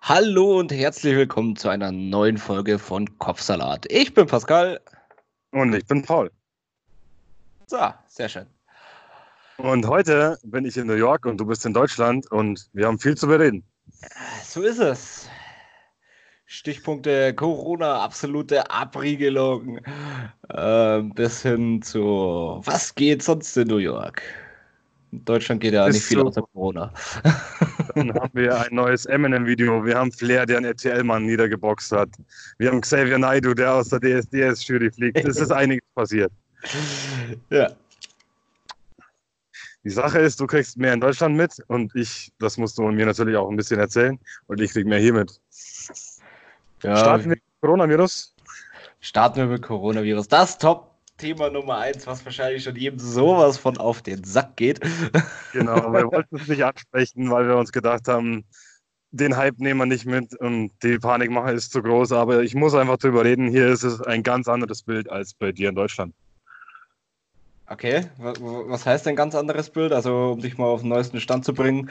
Hallo und herzlich willkommen zu einer neuen Folge von Kopfsalat. Ich bin Pascal. Und ich bin Paul. So, sehr schön. Und heute bin ich in New York und du bist in Deutschland und wir haben viel zu bereden. So ist es. Stichpunkte Corona, absolute Abriegelung, äh, bis hin zu was geht sonst in New York? In Deutschland geht ja Bis nicht viel zu- außer Corona. Dann haben wir ein neues Eminem-Video. Wir haben Flair, der einen RTL-Mann niedergeboxt hat. Wir haben Xavier Naidoo, der aus der DSDS-Jury fliegt. Es ist einiges passiert. Ja. Die Sache ist, du kriegst mehr in Deutschland mit und ich, das musst du mir natürlich auch ein bisschen erzählen und ich krieg mehr hier mit. ja Starten wir mit Coronavirus. starten wir mit Coronavirus. Das Top-Thema Nummer eins, was wahrscheinlich schon jedem sowas von auf den Sack geht. Genau, wir wollten es nicht ansprechen, weil wir uns gedacht haben, den Hype nehmen wir nicht mit und die Panikmache ist zu groß. Aber ich muss einfach drüber reden. Hier ist es ein ganz anderes Bild als bei dir in Deutschland. Okay, wa- wa- was heißt ein ganz anderes Bild? Also, um dich mal auf den neuesten Stand zu bringen.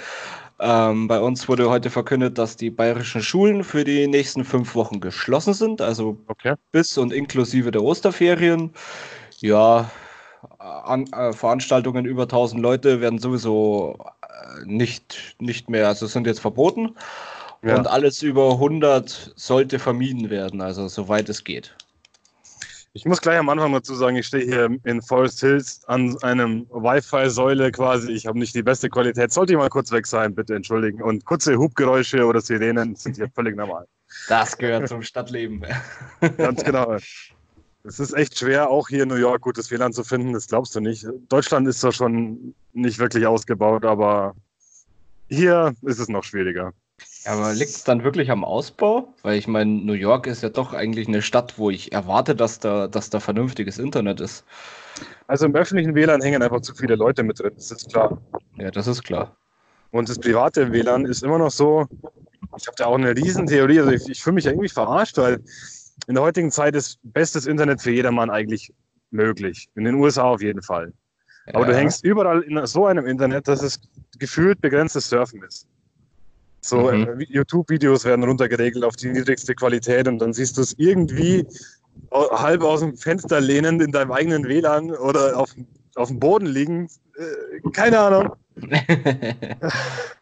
Ähm, bei uns wurde heute verkündet, dass die bayerischen Schulen für die nächsten fünf Wochen geschlossen sind, also Okay. bis und inklusive der Osterferien. Ja, an, äh, Veranstaltungen über 1000 Leute werden sowieso äh, nicht, nicht mehr, also sind jetzt verboten. Ja. Und alles über 100 sollte vermieden werden, also soweit es geht. Ich muss gleich am Anfang dazu sagen, ich stehe hier in Forest Hills an einem Wi-Fi-Säule quasi. Ich habe nicht die beste Qualität. Sollte ich mal kurz weg sein, bitte entschuldigen. Und kurze Hubgeräusche oder Sirenen sind hier völlig normal. Das gehört zum Stadtleben. Ganz genau. Es ist echt schwer, auch hier in New York gutes WLAN zu finden. Das glaubst du nicht. Deutschland ist zwar schon nicht wirklich ausgebaut, aber hier ist es noch schwieriger. Ja, aber liegt es dann wirklich am Ausbau? Weil ich meine, New York ist ja doch eigentlich eine Stadt, wo ich erwarte, dass da, dass da vernünftiges Internet ist. Also im öffentlichen WLAN hängen einfach zu viele Leute mit drin, das ist klar. Ja, das ist klar. Und das private WLAN ist immer noch so, ich habe da auch eine Riesentheorie, also ich, ich fühle mich irgendwie verarscht, weil in der heutigen Zeit ist bestes Internet für jedermann eigentlich möglich. In den USA auf jeden Fall. Aber du Ja. hängst überall in so einem Internet, dass es gefühlt begrenztes Surfen ist. So, Mhm. äh, YouTube-Videos werden runtergeregelt auf die niedrigste Qualität und dann siehst du es irgendwie halb aus dem Fenster lehnend in deinem eigenen WLAN oder auf, auf dem Boden liegen. Äh, keine Ahnung.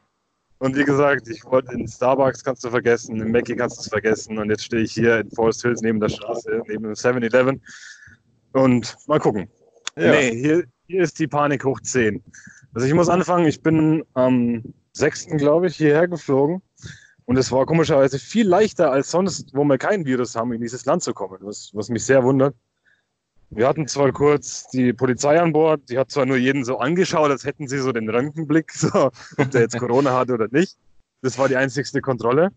Und wie gesagt, ich wollte in Starbucks kannst du vergessen, in Mackie kannst du es vergessen und jetzt stehe ich hier in Forest Hills neben der Straße, neben dem 7-Eleven und mal gucken. ja. Nee, hier, hier ist die Panik hoch 10. Also ich muss anfangen, ich bin am 6. glaube ich hierher geflogen und es war komischerweise viel leichter als sonst, wo wir kein Virus haben, in dieses Land zu kommen, was, was mich sehr wundert. Wir hatten zwar kurz die Polizei an Bord, die hat zwar nur jeden so angeschaut, als hätten sie so den Röntgenblick, so, ob der jetzt Corona hat oder nicht. Das war die einzigste Kontrolle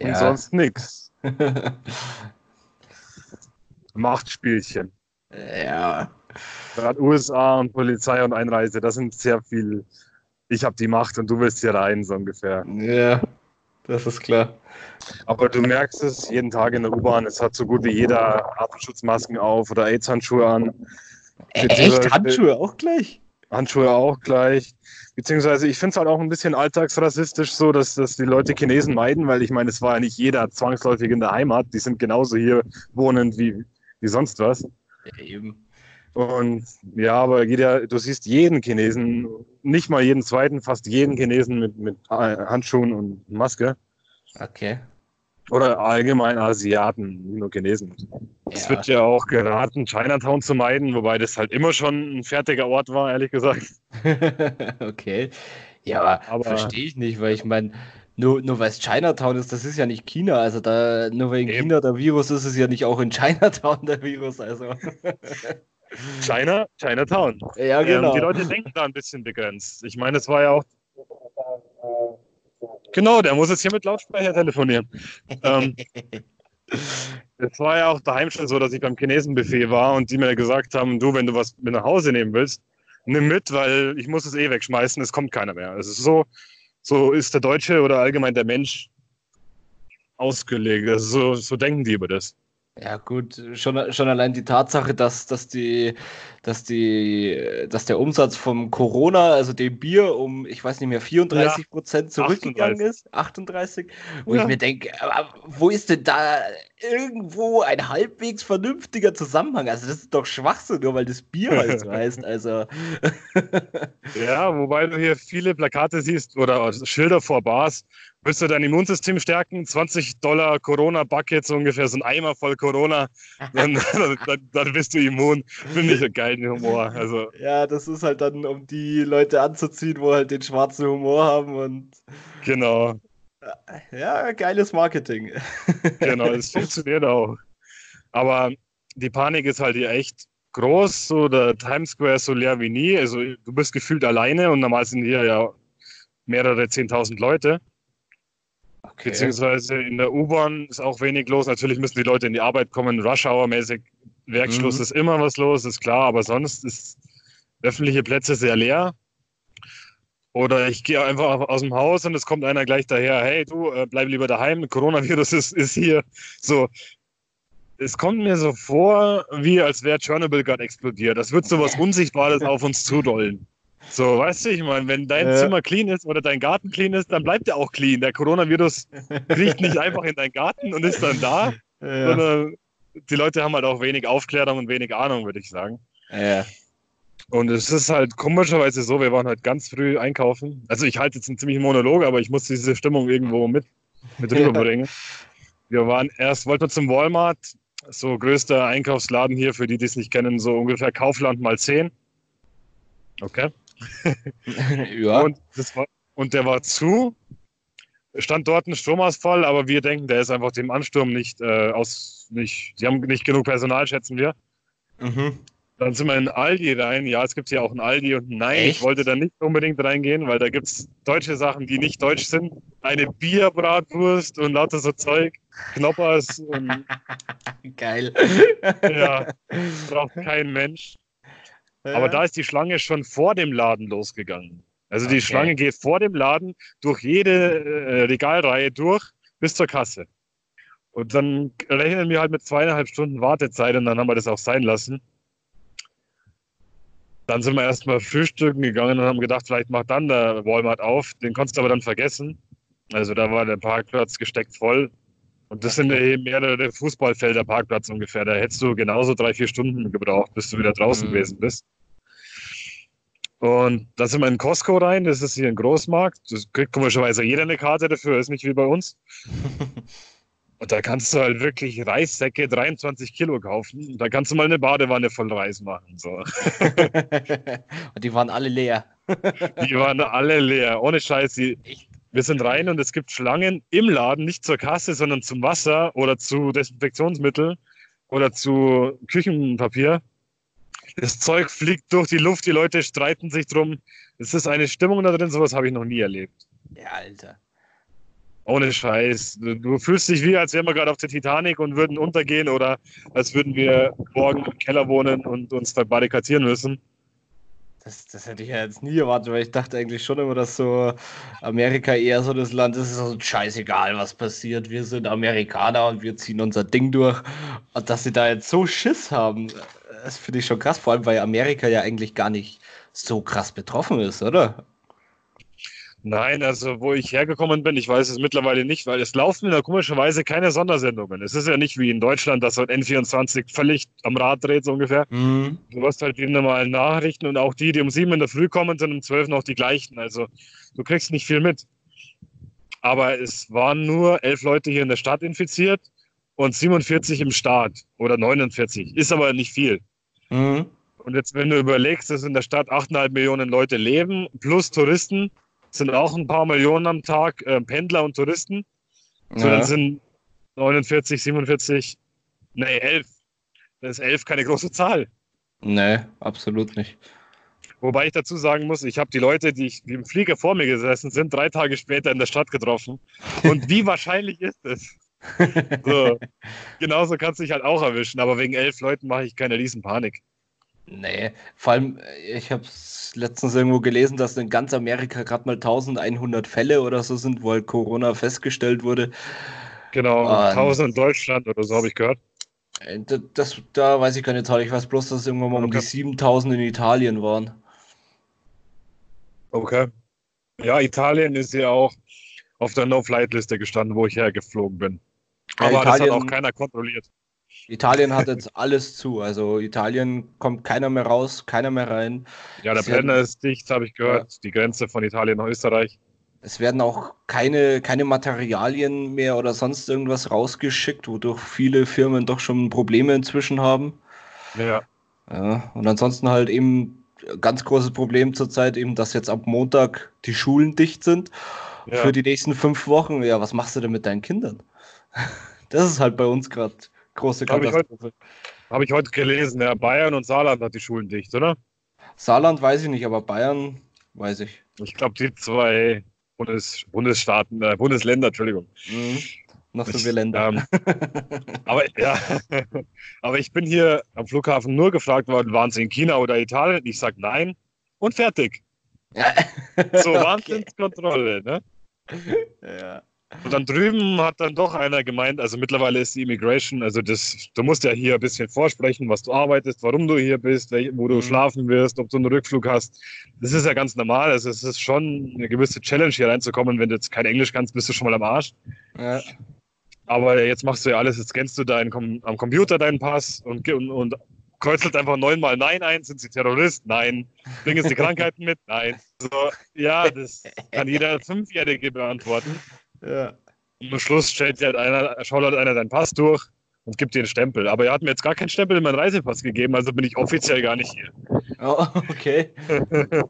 und Ja. sonst nichts. Machtspielchen. ja. Gerade USA und Polizei und Einreise, das sind sehr viel. Ich habe die Macht und du willst hier rein, so ungefähr. Ja, das ist klar. Aber du merkst es jeden Tag in der U-Bahn, es hat so gut wie jeder Atemschutzmasken auf oder AIDS-Handschuhe an. Echt? Handschuhe auch gleich? Handschuhe auch gleich. Beziehungsweise ich finde es halt auch ein bisschen alltagsrassistisch so, dass, dass die Leute Chinesen meiden, weil ich meine, es war ja nicht jeder zwangsläufig in der Heimat. Die sind genauso hier wohnend wie, wie sonst was. Ja, eben. Und ja, aber jeder, du siehst jeden Chinesen, nicht mal jeden zweiten, fast jeden Chinesen mit, mit Handschuhen und Maske. Okay. Oder allgemein Asiaten, nicht nur Chinesen. Es Ja. wird ja auch geraten, Chinatown zu meiden, wobei das halt immer schon ein fertiger Ort war, ehrlich gesagt. okay. Ja, aber, Aber- verstehe ich nicht, weil ich meine, nur, nur weil es Chinatown ist, das ist ja nicht China. Also da, nur weil in. China der Virus ist, ist ja nicht auch in Chinatown der Virus. Also. China, Chinatown. ja, genau. Ähm, die Leute denken da ein bisschen begrenzt. Ich meine, es war ja auch. Genau, der muss jetzt hier mit Lautsprecher telefonieren. ähm, es war ja auch daheim schon so, dass ich beim Chinesenbuffet war und die mir gesagt haben, du, wenn du was mit nach Hause nehmen willst, nimm mit, weil ich muss es eh wegschmeißen, es kommt keiner mehr. Also so, so ist der Deutsche oder allgemein der Mensch ausgelegt. Also so, so denken die über das. Ja, gut, schon, schon allein die Tatsache, dass, dass, die, dass, die, dass der Umsatz vom Corona, also dem Bier, um, ich weiß nicht mehr, 34 Prozent ja, zurückgegangen 38. ist. 38. Wo ja. ich mir denke, wo ist denn da irgendwo ein halbwegs vernünftiger Zusammenhang? Also, das ist doch Schwachsinn, nur weil das Bier halt so heißt. Also. ja, wobei du hier viele Plakate siehst oder Schilder vor Bars, Willst du dein Immunsystem stärken? 20 Dollar Corona-Bucket, so ungefähr, so ein Eimer voll Corona, dann, dann, dann bist du immun. Finde ich einen geilen Humor. Also. Ja, das ist halt dann, um die Leute anzuziehen, wo halt den schwarzen Humor haben und. Genau. Ja, geiles Marketing. Genau, es funktioniert auch. Aber die Panik ist halt hier echt groß, so der Times Square ist so leer wie nie. Also du bist gefühlt alleine und normal sind hier ja mehrere 10.000 Leute. Okay. Beziehungsweise in der U-Bahn ist auch wenig los. Natürlich müssen die Leute in die Arbeit kommen, Rush-Hour-mäßig. Werkschluss mhm. ist immer was los, ist klar, aber sonst ist öffentliche Plätze sehr leer. Oder ich gehe einfach aus dem Haus und es kommt einer gleich daher, hey du, äh, bleib lieber daheim, Coronavirus ist, ist hier. So, es kommt mir so vor, wie als wäre Chernobyl gerade explodiert. Das wird so was Unsichtbares auf uns zudollen. So, weißt du, ich meine, wenn dein ja. Zimmer clean ist oder dein Garten clean ist, dann bleibt er auch clean. Der Coronavirus kriecht nicht einfach in deinen Garten und ist dann da, ja. sondern die Leute haben halt auch wenig Aufklärung und wenig Ahnung, würde ich sagen. Ja. Und es ist halt komischerweise so, wir waren halt ganz früh einkaufen. Also ich halte jetzt einen ziemlichen Monolog, aber ich muss diese Stimmung irgendwo mit, mit rüberbringen. Wir waren erst, wollten wir zum Walmart, so größter Einkaufsladen hier, für die, die es nicht kennen, so ungefähr Kaufland mal 10. Okay. ja. Und, war, und der war zu, stand dort ein Stromausfall, aber wir denken, der ist einfach dem Ansturm nicht äh, aus, nicht, sie haben nicht genug Personal, schätzen wir. Mhm. Dann sind wir in Aldi rein. Ja, es gibt hier auch ein Aldi und nein, Echt? ich wollte da nicht unbedingt reingehen, weil da gibt es deutsche Sachen, die nicht deutsch sind. Eine Bierbratwurst und lauter so Zeug, Knoppers und. Geil. Ja, braucht kein Mensch. Aber da ist die Schlange schon vor dem Laden losgegangen. Also die Schlange geht vor dem Laden durch jede äh, Regalreihe durch bis zur Kasse. Und dann rechnen wir halt mit zweieinhalb Stunden Wartezeit und dann haben wir das auch sein lassen. Dann sind wir erstmal frühstücken gegangen und haben gedacht, vielleicht macht dann der Walmart auf. Den konntest du aber dann vergessen. Also da war der Parkplatz gesteckt voll. Und das sind eben mehrere Fußballfelder Parkplatz ungefähr. Da hättest du genauso drei, vier Stunden gebraucht, bis du wieder draußen mhm. gewesen bist. Und da sind wir in Costco rein, das ist hier ein Großmarkt. Das kriegt komischerweise jeder eine Karte dafür, ist nicht wie bei uns. Und da kannst du halt wirklich Reissäcke 23 Kilo kaufen. Da kannst du mal eine Badewanne voll Reis machen. So. und die waren alle leer. die waren alle leer, ohne Scheiß. wir sind rein und es gibt Schlangen im Laden, nicht zur Kasse, sondern zum Wasser oder zu Desinfektionsmittel oder zu Küchenpapier. Das Zeug fliegt durch die Luft, die Leute streiten sich drum. Es ist eine Stimmung da drin, sowas habe ich noch nie erlebt. Ja, Alter. Ohne Scheiß. Du, du fühlst dich wie, als wären wir gerade auf der Titanic und würden untergehen oder als würden wir morgen im Keller wohnen und uns da barrikadieren müssen. Das, das hätte ich ja jetzt nie erwartet, weil ich dachte eigentlich schon immer, dass so Amerika eher so das Land ist, ist so scheißegal, was passiert. Wir sind Amerikaner und wir ziehen unser Ding durch. Und dass sie da jetzt so Schiss haben, das finde ich schon krass, vor allem weil Amerika ja eigentlich gar nicht so krass betroffen ist, oder? Nein, also wo ich hergekommen bin, ich weiß es mittlerweile nicht, weil es laufen da komischerweise keine Sondersendungen. Es ist ja nicht wie in Deutschland, dass halt N24 völlig am Rad dreht, so ungefähr. Mhm. Du hast halt die normalen Nachrichten und auch die, die um sieben in der Früh kommen, sind um zwölf noch die gleichen. Also du kriegst nicht viel mit. Aber es waren nur elf Leute hier in der Stadt infiziert und 47 im Staat oder 49. Ist aber nicht viel. Mhm. Und jetzt, wenn du überlegst, dass in der Stadt 8,5 Millionen Leute leben, plus Touristen, sind auch ein paar Millionen am Tag, äh, Pendler und Touristen. So, ja. dann sind 49, 47, nee, 11. Das ist 11 keine große Zahl. Nee, absolut nicht. Wobei ich dazu sagen muss, ich habe die Leute, die, ich, die im Flieger vor mir gesessen sind, drei Tage später in der Stadt getroffen. Und wie wahrscheinlich ist es? So, genauso kannst du dich halt auch erwischen, aber wegen elf Leuten mache ich keine Riesenpanik. Nee, vor allem, ich habe letztens irgendwo gelesen, dass in ganz Amerika gerade mal 1100 Fälle oder so sind, wo halt Corona festgestellt wurde. Genau, Und 1000 in Deutschland oder so habe ich gehört. Äh, das, da weiß ich keine Zahl. Ich weiß bloß, dass es irgendwann mal okay. um die 7000 in Italien waren. Okay. Ja, Italien ist ja auch auf der No-Flight-Liste gestanden, wo ich hergeflogen bin. Aber ja, Italien, das hat auch keiner kontrolliert. Italien hat jetzt alles zu. Also Italien kommt keiner mehr raus, keiner mehr rein. Ja, der Brenner ist dicht, habe ich gehört. Ja. Die Grenze von Italien nach Österreich. Es werden auch keine, keine Materialien mehr oder sonst irgendwas rausgeschickt, wodurch viele Firmen doch schon Probleme inzwischen haben. Ja. ja und ansonsten halt eben ganz großes Problem zurzeit eben, dass jetzt ab Montag die Schulen dicht sind ja. für die nächsten fünf Wochen. Ja, was machst du denn mit deinen Kindern? Das ist halt bei uns gerade große Katastrophe. Habe ich, heute gelesen, ja, Bayern und Saarland hat die Schulen dicht, oder? Saarland weiß ich nicht, aber Bayern weiß ich. Ich glaube, die zwei Bundes, Bundesstaaten, äh, Bundesländer, Entschuldigung. Mhm. Noch so viele Länder. Ähm, aber ja, aber ich bin hier am Flughafen nur gefragt worden, waren Sie in China oder Italien? Ich sage nein und fertig. Ja. So Wahnsinnskontrolle, ne? Ja. Und dann drüben hat dann doch einer gemeint, also mittlerweile ist die Immigration, also das, du musst ja hier ein bisschen vorsprechen, was du arbeitest, warum du hier bist, wo du mhm. schlafen wirst, ob du einen Rückflug hast. Das ist ja ganz normal. Also es ist schon eine gewisse Challenge hier reinzukommen. Wenn du jetzt kein Englisch kannst, bist du schon mal am Arsch. Ja. Aber jetzt machst du ja alles, jetzt scannst du deinen, am Computer deinen Pass und, und, und kreuzelt einfach neunmal Nein ein. Sind sie Terrorist? Nein. Bringen sie Krankheiten mit? Nein. So, ja, das kann jeder Fünfjährige beantworten. Ja. Und am Schluss stellt halt einer, schaut halt einer deinen Pass durch und gibt dir einen Stempel. Aber er hat mir jetzt gar keinen Stempel in meinen Reisepass gegeben, also bin ich offiziell gar nicht hier. Oh, okay.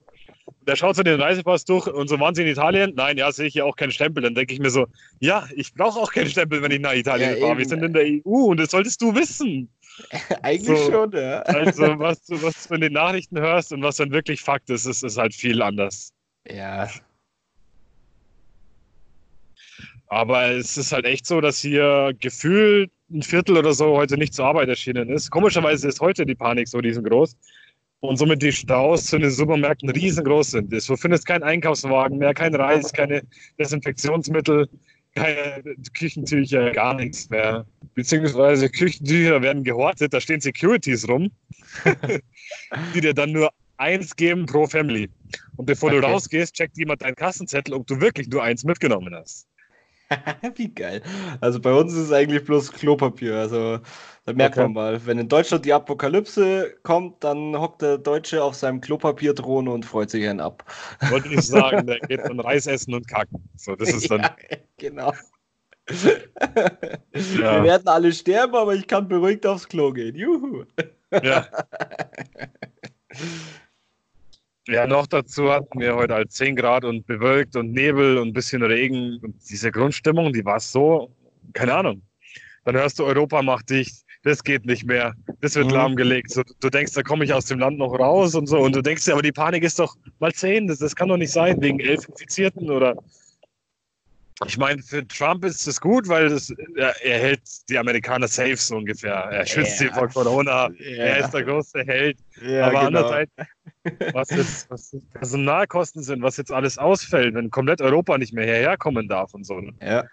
der schaut so den Reisepass durch und so waren sie in Italien? Nein, ja, sehe ich hier auch keinen Stempel. Dann denke ich mir so, ja, ich brauche auch keinen Stempel, wenn ich nach Italien ja, fahre. Wir sind in der EU und das solltest du wissen. Eigentlich so, schon, ja. Also, was du, was du in den Nachrichten hörst und was dann wirklich Fakt ist, ist, ist halt viel anders. Ja, aber es ist halt echt so, dass hier gefühlt ein Viertel oder so heute nicht zur Arbeit erschienen ist. Komischerweise ist heute die Panik so riesengroß. Und somit die Staus zu den Supermärkten riesengroß sind. Du findest keinen Einkaufswagen mehr, kein Reis, keine Desinfektionsmittel, keine Küchentücher, gar nichts mehr. Beziehungsweise Küchentücher werden gehortet, da stehen Securities rum, die dir dann nur eins geben pro Family. Und bevor okay. du rausgehst, checkt jemand deinen Kassenzettel, ob du wirklich nur eins mitgenommen hast. Wie geil. Also bei uns ist es eigentlich bloß Klopapier. Also da merkt okay. man mal, wenn in Deutschland die Apokalypse kommt, dann hockt der Deutsche auf seinem Klopapierdrohne und freut sich einen ab. Wollte ich sagen, der geht dann Reis essen und kacken. So, das ist dann. Ja, genau. Wir werden alle sterben, aber ich kann beruhigt aufs Klo gehen. Juhu. Ja. Ja, noch dazu hatten wir heute halt 10 Grad und bewölkt und Nebel und ein bisschen Regen. Und diese Grundstimmung, die war so, keine Ahnung. Dann hörst du, Europa macht dicht, das geht nicht mehr, das wird mhm. lahmgelegt. So, du denkst, da komme ich aus dem Land noch raus und so. Und du denkst dir, aber die Panik ist doch mal 10, das, das kann doch nicht sein, wegen elf Infizierten oder ich meine, für Trump ist es gut, weil das, er, er, hält die Amerikaner safe so ungefähr. Er schützt ja. sie vor Corona. Ja. Er ist der große Held. Ja, Aber genau. andererseits, was jetzt was Personalkosten sind, was jetzt alles ausfällt, wenn komplett Europa nicht mehr hierher kommen darf und so. Ne? Ja.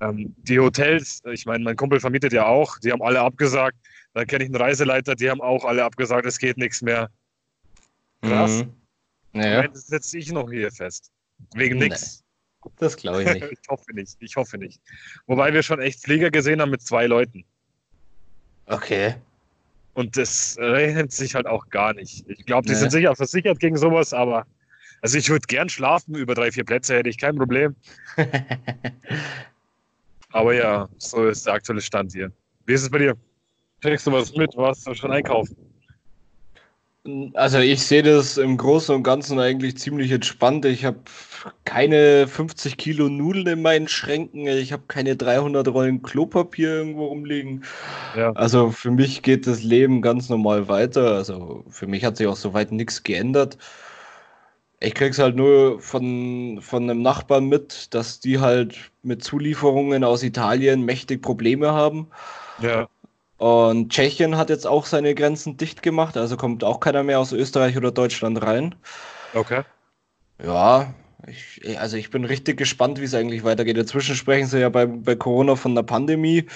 Ähm, die Hotels, ich meine, mein Kumpel vermietet ja auch, die haben alle abgesagt. Dann kenne ich einen Reiseleiter, die haben auch alle abgesagt, es geht nichts mehr. Krass. Mhm. Ja. Meine, das setze ich noch hier fest. Wegen nichts. Das glaube ich nicht. ich hoffe nicht. Ich hoffe nicht. Wobei wir schon echt Flieger gesehen haben mit zwei Leuten. Okay. Und das rechnet sich halt auch gar nicht. Ich glaube, die nee. sind sicher versichert gegen sowas, aber also ich würde gern schlafen, über drei, vier Plätze hätte ich kein Problem. aber ja, so ist der aktuelle Stand hier. Wie ist es bei dir? Kriegst du was mit? Warst du schon einkaufen? Also ich sehe das im Großen und Ganzen eigentlich ziemlich entspannt. Ich habe keine 50 Kilo Nudeln in meinen Schränken. Ich habe keine 300 Rollen Klopapier irgendwo rumliegen. Ja. Also für mich geht das Leben ganz normal weiter. Also für mich hat sich auch soweit nichts geändert. Ich krieg's halt nur von, von einem Nachbarn mit, dass die halt mit Zulieferungen aus Italien mächtig Probleme haben. Ja. Und Tschechien hat jetzt auch seine Grenzen dicht gemacht, also kommt auch keiner mehr aus Österreich oder Deutschland rein. Okay. Ja, ich, also ich bin richtig gespannt, wie es eigentlich weitergeht. Inzwischen sprechen sie ja bei, bei Corona von der Pandemie.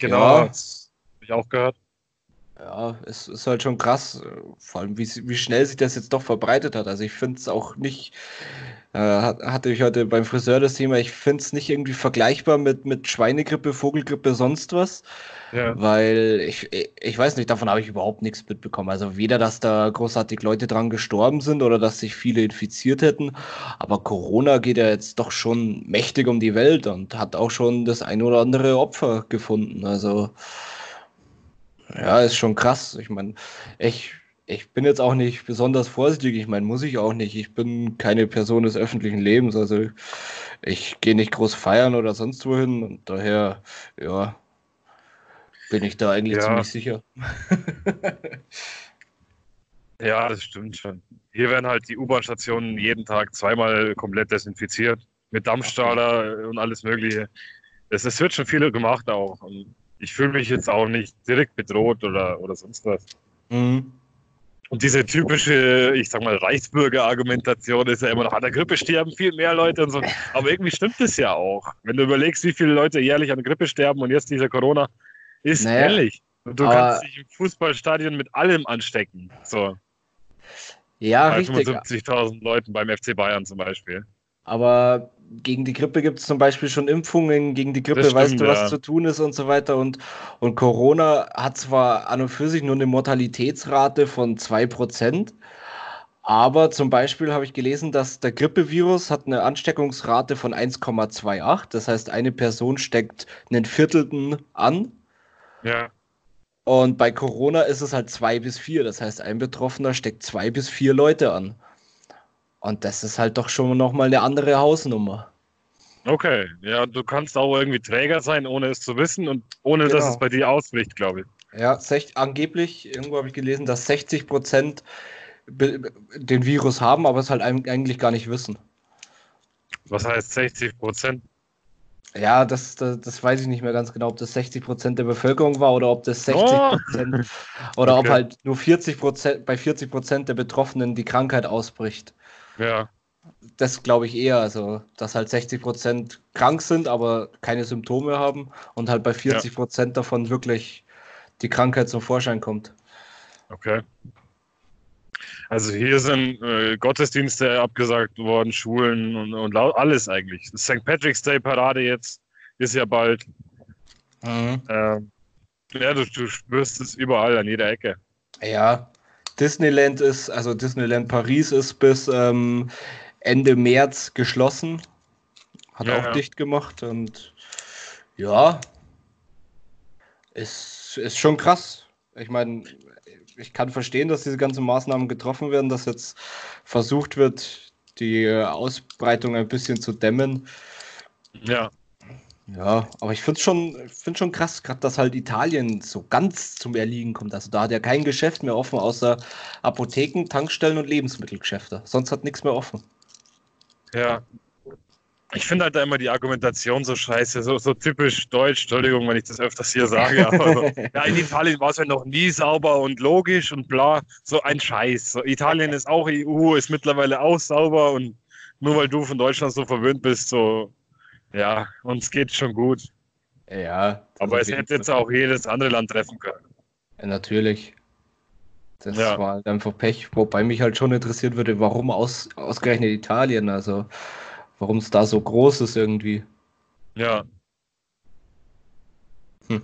Genau. Ja. Habe ich auch gehört. Ja, es ist halt schon krass, vor allem wie, wie schnell sich das jetzt doch verbreitet hat. Also ich finde es auch nicht, äh, hatte ich heute beim Friseur das Thema, ich finde es nicht irgendwie vergleichbar mit, mit Schweinegrippe, Vogelgrippe, sonst was. Ja. Weil ich, ich weiß nicht, davon habe ich überhaupt nichts mitbekommen. Also weder, dass da großartig Leute dran gestorben sind oder dass sich viele infiziert hätten. Aber Corona geht ja jetzt doch schon mächtig um die Welt und hat auch schon das ein oder andere Opfer gefunden. Also ja, ist schon krass. Ich meine, ich, ich bin jetzt auch nicht besonders vorsichtig. Ich meine, muss ich auch nicht. Ich bin keine Person des öffentlichen Lebens. Also ich gehe nicht groß feiern oder sonst wohin. Und daher, ja, bin ich da eigentlich ja. ziemlich sicher. ja, das stimmt schon. Hier werden halt die U-Bahn-Stationen jeden Tag zweimal komplett desinfiziert. Mit Dampfstrahler und alles Mögliche. Das wird schon viel gemacht auch. Und ich fühle mich jetzt auch nicht direkt bedroht oder, oder sonst was. Mhm. Und diese typische, ich sag mal, Reichsbürger-Argumentation ist ja immer noch, an der Grippe sterben viel mehr Leute und so. Aber irgendwie stimmt es ja auch. Wenn du überlegst, wie viele Leute jährlich an der Grippe sterben und jetzt dieser Corona, ist naja, ehrlich. Und du kannst dich im Fußballstadion mit allem anstecken. So. Ja, Bei richtig. 75.000 Leuten beim FC Bayern zum Beispiel. Aber gegen die Grippe gibt es zum Beispiel schon Impfungen, gegen die Grippe stimmt, weißt du, was ja. zu tun ist und so weiter. Und, und Corona hat zwar an und für sich nur eine Mortalitätsrate von 2%, aber zum Beispiel habe ich gelesen, dass der Grippevirus hat eine Ansteckungsrate von 1,28. Das heißt, eine Person steckt einen Viertelten an. Ja. Und bei Corona ist es halt zwei bis vier. Das heißt, ein Betroffener steckt zwei bis vier Leute an. Und das ist halt doch schon nochmal eine andere Hausnummer. Okay, ja, du kannst auch irgendwie Träger sein, ohne es zu wissen und ohne genau. dass es bei dir ausbricht, glaube ich. Ja, sech, angeblich, irgendwo habe ich gelesen, dass 60 Prozent den Virus haben, aber es halt eigentlich gar nicht wissen. Was heißt 60 Prozent? Ja, das, das, das, weiß ich nicht mehr ganz genau, ob das 60 Prozent der Bevölkerung war oder ob das 60 Prozent oh. oder okay. ob halt nur 40 Prozent bei 40 Prozent der Betroffenen die Krankheit ausbricht. Ja. Das glaube ich eher, also dass halt 60 Prozent krank sind, aber keine Symptome haben und halt bei 40 Prozent ja. davon wirklich die Krankheit zum Vorschein kommt. Okay. Also hier sind äh, Gottesdienste abgesagt worden, Schulen und, und alles eigentlich. St. Patrick's Day Parade jetzt ist ja bald. Mhm. Ähm, ja, du, du spürst es überall an jeder Ecke. Ja, Disneyland ist, also Disneyland Paris ist bis ähm, Ende März geschlossen. Hat ja, auch ja. dicht gemacht und ja, ist, ist schon krass. Ich meine, ich kann verstehen, dass diese ganzen Maßnahmen getroffen werden, dass jetzt versucht wird, die Ausbreitung ein bisschen zu dämmen. Ja. Ja, aber ich finde es schon, find schon krass, gerade dass halt Italien so ganz zum Erliegen kommt. Also da hat ja kein Geschäft mehr offen, außer Apotheken, Tankstellen und Lebensmittelgeschäfte. Sonst hat nichts mehr offen. Ja. Ich finde halt da immer die Argumentation so scheiße, so, so typisch deutsch, Entschuldigung, wenn ich das öfters hier sage, aber so, ja, in Italien war es ja noch nie sauber und logisch und bla, so ein Scheiß. So, Italien ist auch EU, ist mittlerweile auch sauber und nur weil du von Deutschland so verwöhnt bist, so ja, uns geht schon gut. Ja. Aber es hätte jetzt auch jedes andere Land treffen können. Ja, natürlich. Das ja. war halt einfach Pech. Wobei mich halt schon interessiert würde, warum aus, ausgerechnet Italien, also warum es da so groß ist irgendwie. Ja. Hm.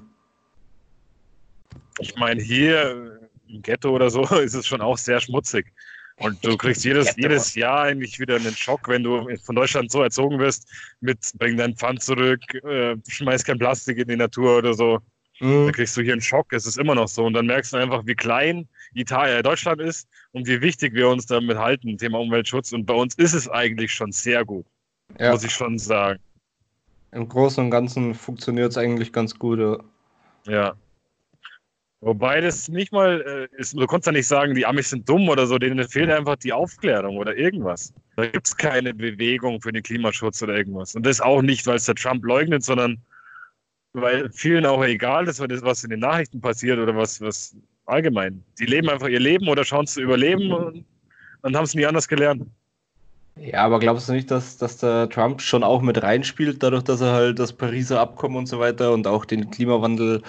Ich meine, hier im Ghetto oder so ist es schon auch sehr schmutzig. Und du kriegst jedes, jedes Jahr eigentlich wieder einen Schock, wenn du von Deutschland so erzogen wirst, mit bring dein Pfand zurück, äh, schmeiß kein Plastik in die Natur oder so. Mhm. Dann kriegst du hier einen Schock, es ist immer noch so. Und dann merkst du einfach, wie klein Italien, äh, Deutschland ist und wie wichtig wir uns damit halten, Thema Umweltschutz. Und bei uns ist es eigentlich schon sehr gut, ja. muss ich schon sagen. Im Großen und Ganzen funktioniert es eigentlich ganz gut. Ja. ja. Wobei das nicht mal äh, ist, du kannst ja nicht sagen, die Amis sind dumm oder so, denen fehlt einfach die Aufklärung oder irgendwas. Da gibt es keine Bewegung für den Klimaschutz oder irgendwas. Und das auch nicht, weil es der Trump leugnet, sondern weil vielen auch egal ist, was in den Nachrichten passiert oder was, was allgemein. Die leben einfach ihr Leben oder schauen zu überleben und, und haben es nie anders gelernt. Ja, aber glaubst du nicht, dass, dass der Trump schon auch mit reinspielt, dadurch, dass er halt das Pariser Abkommen und so weiter und auch den Klimawandel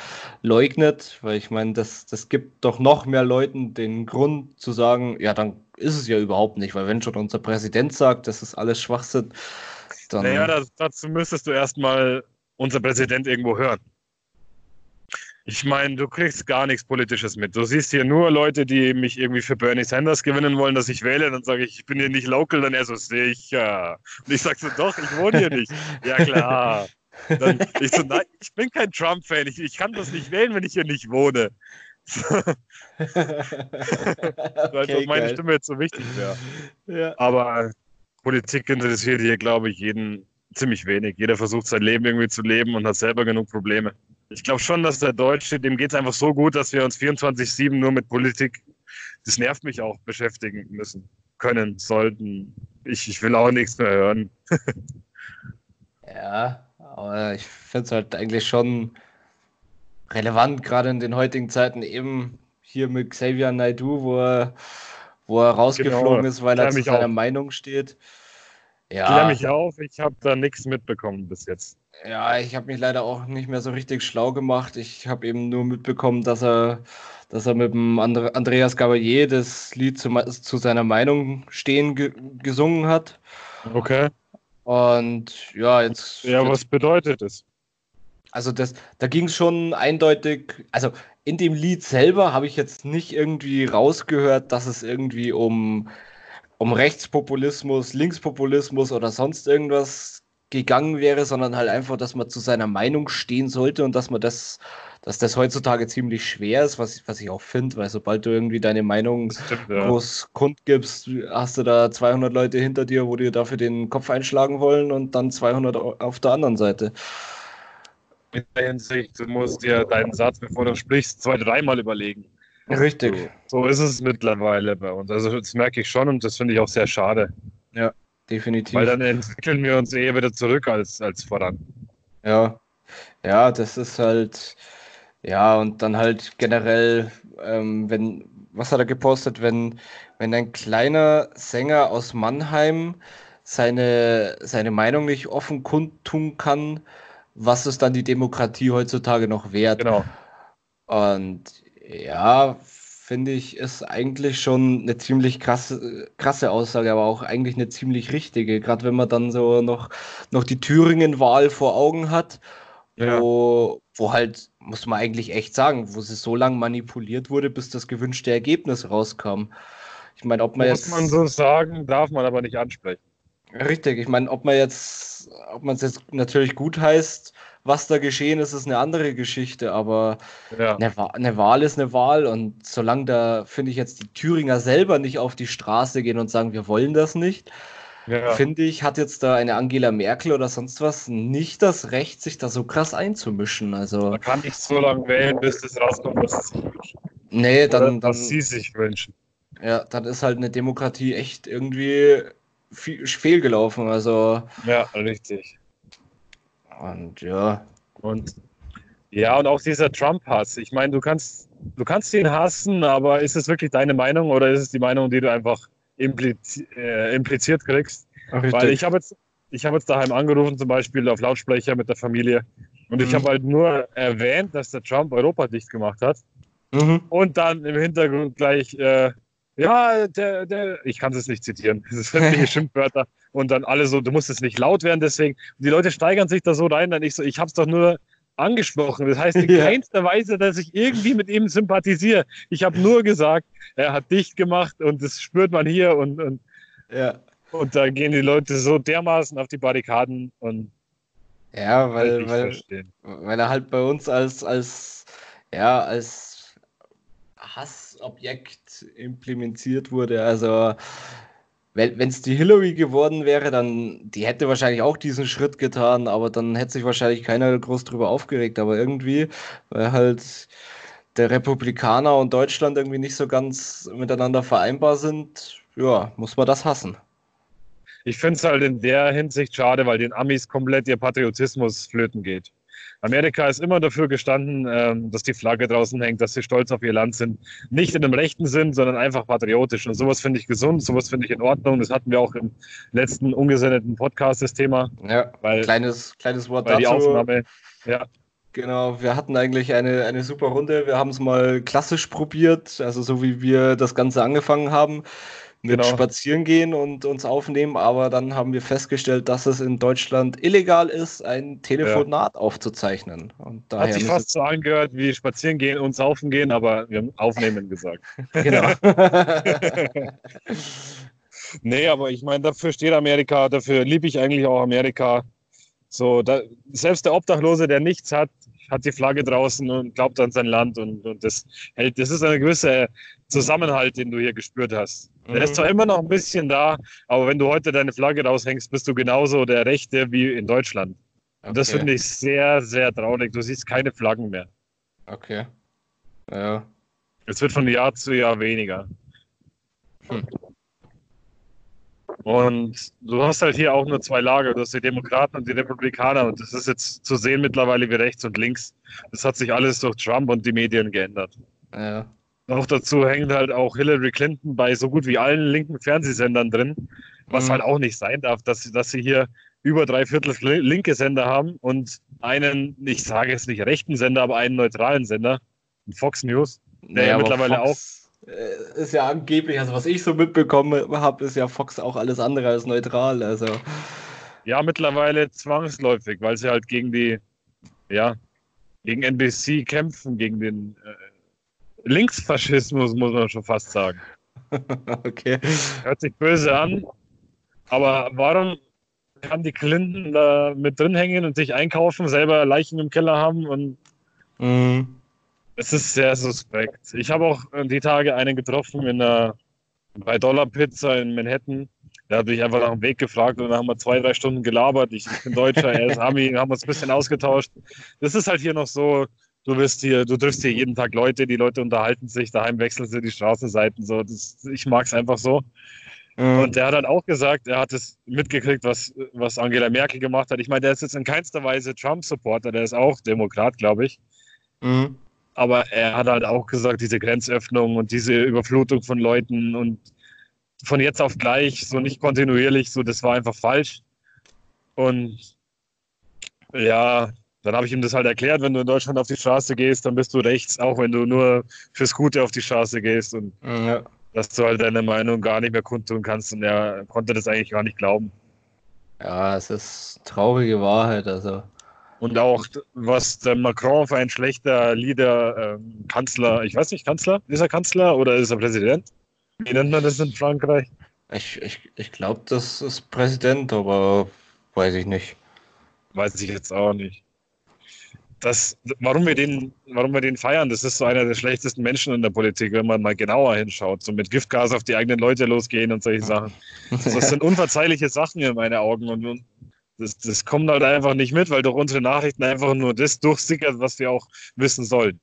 leugnet? Weil ich meine, das, das gibt doch noch mehr Leuten den Grund zu sagen, ja, dann ist es ja überhaupt nicht, weil wenn schon unser Präsident sagt, das ist alles Schwachsinn, dann. Naja, das, dazu müsstest du erstmal unser Präsident irgendwo hören. Ich meine, du kriegst gar nichts Politisches mit. Du siehst hier nur Leute, die mich irgendwie für Bernie Sanders gewinnen wollen, dass ich wähle. Dann sage ich, ich bin hier nicht local. Dann er so, sicher. Und ich sage so, doch, ich wohne hier nicht. ja, klar. Dann, ich so, nein, ich bin kein Trump-Fan. Ich, ich kann das nicht wählen, wenn ich hier nicht wohne. Weil okay, meine geil. Stimme jetzt so wichtig wäre. Ja. Aber Politik interessiert hier, glaube ich, jeden ziemlich wenig. Jeder versucht sein Leben irgendwie zu leben und hat selber genug Probleme. Ich glaube schon, dass der Deutsche, dem geht es einfach so gut, dass wir uns 24-7 nur mit Politik, das nervt mich auch, beschäftigen müssen, können, sollten. Ich, ich will auch nichts mehr hören. ja, aber ich finde es halt eigentlich schon relevant, gerade in den heutigen Zeiten, eben hier mit Xavier Naidu, wo er, wo er rausgeflogen genau, ist, weil er zu seiner auf. Meinung steht. Ja. Klär mich auf, ich habe da nichts mitbekommen bis jetzt. Ja, ich habe mich leider auch nicht mehr so richtig schlau gemacht. Ich habe eben nur mitbekommen, dass er, dass er mit dem Andre Andreas Gabalier das Lied zu, zu seiner Meinung stehen ge gesungen hat. Okay. Und ja, jetzt. Ja, was bedeutet es? Also das, da ging es schon eindeutig, also in dem Lied selber habe ich jetzt nicht irgendwie rausgehört, dass es irgendwie um, um Rechtspopulismus, Linkspopulismus oder sonst irgendwas gegangen wäre, sondern halt einfach, dass man zu seiner Meinung stehen sollte und dass man das, dass das heutzutage ziemlich schwer ist, was, was ich auch finde, weil sobald du irgendwie deine Meinung stimmt, ja. groß kundgibst, hast du da 200 Leute hinter dir, wo dir dafür den Kopf einschlagen wollen und dann 200 auf der anderen Seite in der Hinsicht, du musst dir deinen Satz, bevor du sprichst, zwei, dreimal überlegen. Richtig. So, so ist es mittlerweile bei uns. Also das merke ich schon und das finde ich auch sehr schade. Ja, definitiv. Weil dann entwickeln wir uns eher wieder zurück als, als voran. Ja. Ja, das ist halt, ja, und dann halt generell, ähm, wenn, was hat er gepostet, wenn, wenn ein kleiner Sänger aus Mannheim seine, seine Meinung nicht offen kundtun kann, was ist dann die Demokratie heutzutage noch wert? Genau. Und ja, finde ich, ist eigentlich schon eine ziemlich krasse, krasse Aussage, aber auch eigentlich eine ziemlich richtige. Gerade wenn man dann so noch, noch die Thüringen-Wahl vor Augen hat, ja. wo, wo halt, muss man eigentlich echt sagen, wo sie so lange manipuliert wurde, bis das gewünschte Ergebnis rauskam. Ich meine, ob man muss jetzt. Muss man so sagen, darf man aber nicht ansprechen. Richtig, ich meine, ob man jetzt, ob man es jetzt natürlich gut heißt, was da geschehen ist, ist eine andere Geschichte, aber ja. eine, eine, Wahl ist eine Wahl und solange da, finde ich, jetzt die Thüringer selber nicht auf die Straße gehen und sagen, wir wollen das nicht, ja. finde ich, hat jetzt da eine Angela Merkel oder sonst was nicht das Recht, sich da so krass einzumischen. Also, Man kann nicht so lange wählen, bis das rauskommt, was sie sich wünschen. Nee, dann, oder was sie sich wünschen. Ja, dann ist halt eine Demokratie echt irgendwie viel, fehlgelaufen. Also. Ja, richtig. Und ja. Und ja, und auch dieser Trump-Hass. Ich meine, du kannst, du kannst ihn hassen, aber ist es wirklich deine Meinung oder ist es die Meinung, die du einfach impliz äh, impliziert kriegst? Richtig. Weil ich habe jetzt, ich habe jetzt daheim angerufen, zum Beispiel auf Lautsprecher mit der Familie. Und mhm. ich habe halt nur erwähnt, dass der Trump Europa dicht gemacht hat. Mhm. Und dann im Hintergrund gleich, äh, ja, der, der, ich kann es nicht zitieren, das sind sämtliche Schimpfwörter und dann alle so, du musst es nicht laut werden, deswegen. Und die Leute steigern sich da so rein, dann ich so, ich hab's doch nur angesprochen. Das heißt in ja. keinster Weise, dass ich irgendwie mit ihm sympathisiere. Ich habe nur gesagt, er hat dicht gemacht und das spürt man hier und, und, ja. und da gehen die Leute so dermaßen auf die Barrikaden und ja, weil, weil, weil er halt bei uns als, als, ja, als Hassobjekt implementiert wurde. Also wenn es die Hillary geworden wäre, dann die hätte wahrscheinlich auch diesen Schritt getan, aber dann hätte sich wahrscheinlich keiner groß drüber aufgeregt. Aber irgendwie, weil halt der Republikaner und Deutschland irgendwie nicht so ganz miteinander vereinbar sind, ja, muss man das hassen. Ich finde es halt in der Hinsicht schade, weil den Amis komplett ihr Patriotismus flöten geht. Amerika ist immer dafür gestanden, ähm, dass die Flagge draußen hängt, dass sie stolz auf ihr Land sind. Nicht in einem rechten Sinn, sondern einfach patriotisch. Und sowas finde ich gesund, sowas finde ich in Ordnung. Das hatten wir auch im letzten ungesendeten Podcast, das Thema. Ja, weil, kleines, kleines Wort weil dazu. Die Aufnahme, ja. Genau, wir hatten eigentlich eine, eine super Runde. Wir haben es mal klassisch probiert, also so wie wir das Ganze angefangen haben mit genau. spazieren gehen und uns aufnehmen, aber dann haben wir festgestellt, dass es in Deutschland illegal ist, ein Telefonat ja. aufzuzeichnen. Und daher Hat sich fast so angehört wie spazieren gehen und saufen gehen, aber wir haben aufnehmen gesagt. Genau. nee, aber ich meine, dafür steht Amerika, dafür liebe ich eigentlich auch Amerika. So, da, selbst der Obdachlose, der nichts hat, hat die Flagge draußen und glaubt an sein Land und, und das hält, das ist ein gewisser Zusammenhalt, den du hier gespürt hast. Mhm. Der ist zwar immer noch ein bisschen da, aber wenn du heute deine Flagge raushängst, bist du genauso der Rechte wie in Deutschland. Und okay. das finde ich sehr, sehr traurig. Du siehst keine Flaggen mehr. Okay. Ja. Es wird von Jahr zu Jahr weniger. Hm. Und du hast halt hier auch nur zwei Lager. Du hast die Demokraten und die Republikaner. Und das ist jetzt zu sehen mittlerweile wie rechts und links. Das hat sich alles durch Trump und die Medien geändert. Ja. Noch dazu hängt halt auch Hillary Clinton bei so gut wie allen linken Fernsehsendern drin. Was mhm. halt auch nicht sein darf, dass, dass sie hier über drei Viertel linke Sender haben und einen, ich sage jetzt nicht rechten Sender, aber einen neutralen Sender, Fox News, der naja, ja mittlerweile Fox, auch äh, ist ja angeblich, also was ich so mitbekommen habe, ist ja Fox auch alles andere als neutral. Also. Ja, mittlerweile zwangsläufig, weil sie halt gegen die, ja, gegen NBC kämpfen, gegen den äh, Linksfaschismus, muss man schon fast sagen. okay. Hört sich böse an, aber warum kann die Clinton da mit drin hängen und sich einkaufen, selber Leichen im Keller haben und mhm. Es ist sehr suspekt. Ich habe auch die Tage einen getroffen in einer, bei Dollar Pizza in Manhattan. Da habe ich einfach nach dem Weg gefragt und dann haben wir zwei, drei Stunden gelabert. Ich, ich bin Deutscher, er ist Ami, haben uns ein bisschen ausgetauscht. Das ist halt hier noch so, du wirst hier, du triffst hier jeden Tag Leute, die Leute unterhalten sich, daheim wechseln sie die Straßenseiten. So. Das, ich mag es einfach so. Mhm. Und der hat dann auch gesagt, er hat es mitgekriegt, was, was Angela Merkel gemacht hat. Ich meine, der ist jetzt in keinster Weise Trump-Supporter, der ist auch Demokrat, glaube ich. Mhm aber er hat halt auch gesagt, diese Grenzöffnung und diese Überflutung von Leuten und von jetzt auf gleich, so nicht kontinuierlich, so das war einfach falsch. Und ja, dann habe ich ihm das halt erklärt, wenn du in Deutschland auf die Straße gehst, dann bist du rechts, auch wenn du nur fürs Gute auf die Straße gehst und ja. dass du halt deine Meinung gar nicht mehr kundtun kannst. Und er konnte das eigentlich gar nicht glauben. Ja, es ist traurige Wahrheit. Also und auch, was der Macron für ein schlechter Leader, ähm, Kanzler, ich weiß nicht, Kanzler? Ist er Kanzler oder ist er Präsident? Wie nennt man das in Frankreich? Ich, ich, ich glaube, das ist Präsident, aber weiß ich nicht. Weiß ich jetzt auch nicht. Das, warum, wir den, warum wir den feiern, das ist so einer der schlechtesten Menschen in der Politik, wenn man mal genauer hinschaut. So mit Giftgas auf die eigenen Leute losgehen und solche Sachen. Das sind unverzeihliche Sachen in meinen Augen. Und, und das, das kommt halt einfach nicht mit, weil durch unsere Nachrichten einfach nur das durchsickert, was wir auch wissen sollen.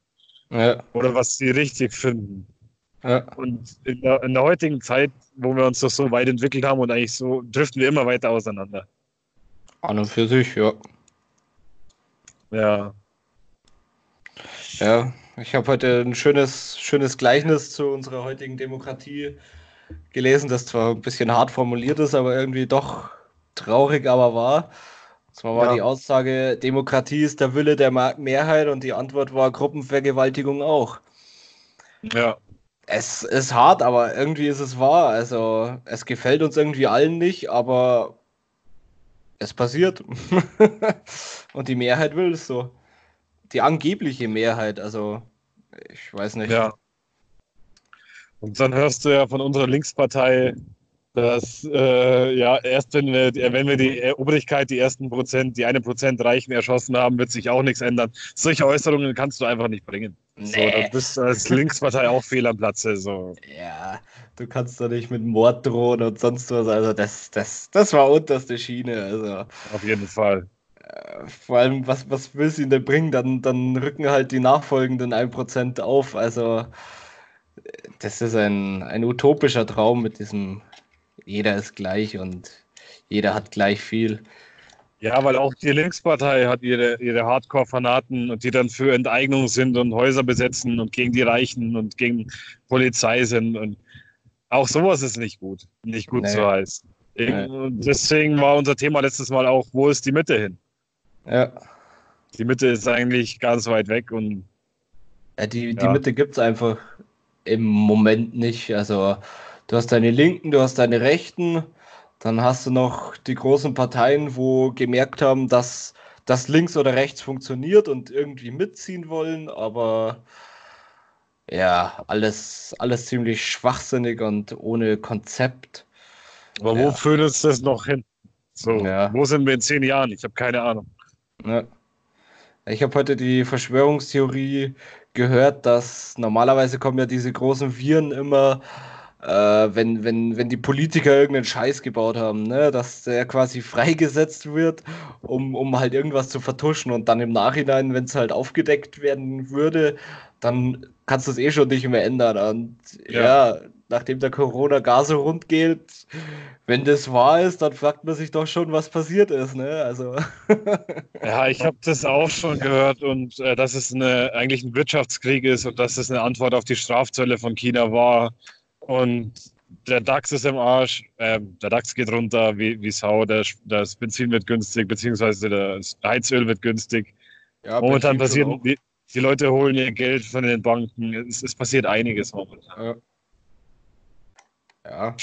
Ja. Oder was sie richtig finden. Ja. Und in der, in der, heutigen Zeit, wo wir uns doch so weit entwickelt haben und eigentlich so, driften wir immer weiter auseinander. An und für sich, ja. Ja. Ja, ich habe heute ein schönes, schönes Gleichnis zu unserer heutigen Demokratie gelesen, das zwar ein bisschen hart formuliert ist, aber irgendwie doch traurig aber wahr. Zwar war ja. die Aussage, Demokratie ist der Wille der Mehrheit und die Antwort war Gruppenvergewaltigung auch. Ja. Es ist hart, aber irgendwie ist es wahr. Also es gefällt uns irgendwie allen nicht, aber es passiert. und die Mehrheit will es so. Die angebliche Mehrheit, also ich weiß nicht. Ja. Und dann hörst du ja von unserer Linkspartei, dass äh, ja erst wenn wir, wenn wir die Obrigkeit, die ersten Prozent, die eine Prozent Reichen erschossen haben, wird sich auch nichts ändern. Solche Äußerungen kannst du einfach nicht bringen. Nee. So, da bist du als Linkspartei auch fehl am Platze. So. Ja, du kannst doch nicht mit Mord drohen und sonst was. Also das, das, das war unterste Schiene. Also. Auf jeden Fall. Vor allem, was, was will sie denn bringen? Dann, dann rücken halt die nachfolgenden 1% auf. Also das ist ein, ein utopischer Traum mit diesem jeder ist gleich und jeder hat gleich viel. Ja, weil auch die Linkspartei hat ihre, ihre Hardcore-Fanaten und die dann für Enteignung sind und Häuser besetzen und gegen die Reichen und gegen Polizei sind. Und auch sowas ist nicht gut. Nicht gut nee. so heißt. Nee. Deswegen war unser Thema letztes Mal auch, wo ist die Mitte hin? Ja. Die Mitte ist eigentlich ganz weit weg und. Ja, die, die ja. Mitte gibt es einfach im Moment nicht. Also, du hast deine Linken, du hast deine Rechten dann hast du noch die großen Parteien, wo gemerkt haben, dass das links oder rechts funktioniert und irgendwie mitziehen wollen, aber ja, alles, alles ziemlich schwachsinnig und ohne Konzept. Aber ja. wo führt uns das noch hin? So, ja. wo sind wir in zehn Jahren? Ich habe keine Ahnung. Ja. Ich habe heute die Verschwörungstheorie gehört, dass normalerweise kommen ja diese großen Viren immer äh, wenn, wenn, wenn die Politiker irgendeinen Scheiß gebaut haben, ne, dass der quasi freigesetzt wird, um, um halt irgendwas zu vertuschen und dann im Nachhinein, wenn es halt aufgedeckt werden würde, dann kannst du es eh schon nicht mehr ändern. Und ja, ja nachdem der Corona gar so rund geht, wenn das wahr ist, dann fragt man sich doch schon, was passiert ist. Ne? Also. ja, ich habe das auch schon gehört und äh, dass es eine, eigentlich ein Wirtschaftskrieg ist und dass es eine Antwort auf die Strafzölle von China war. Und der DAX ist im Arsch, ähm, der DAX geht runter wie, wie Sau, der, das Benzin wird günstig, beziehungsweise das Heizöl wird günstig. Ja, momentan passiert, die, die, Leute holen ihr Geld von den Banken, es, es passiert einiges momentan. Ja. Ja.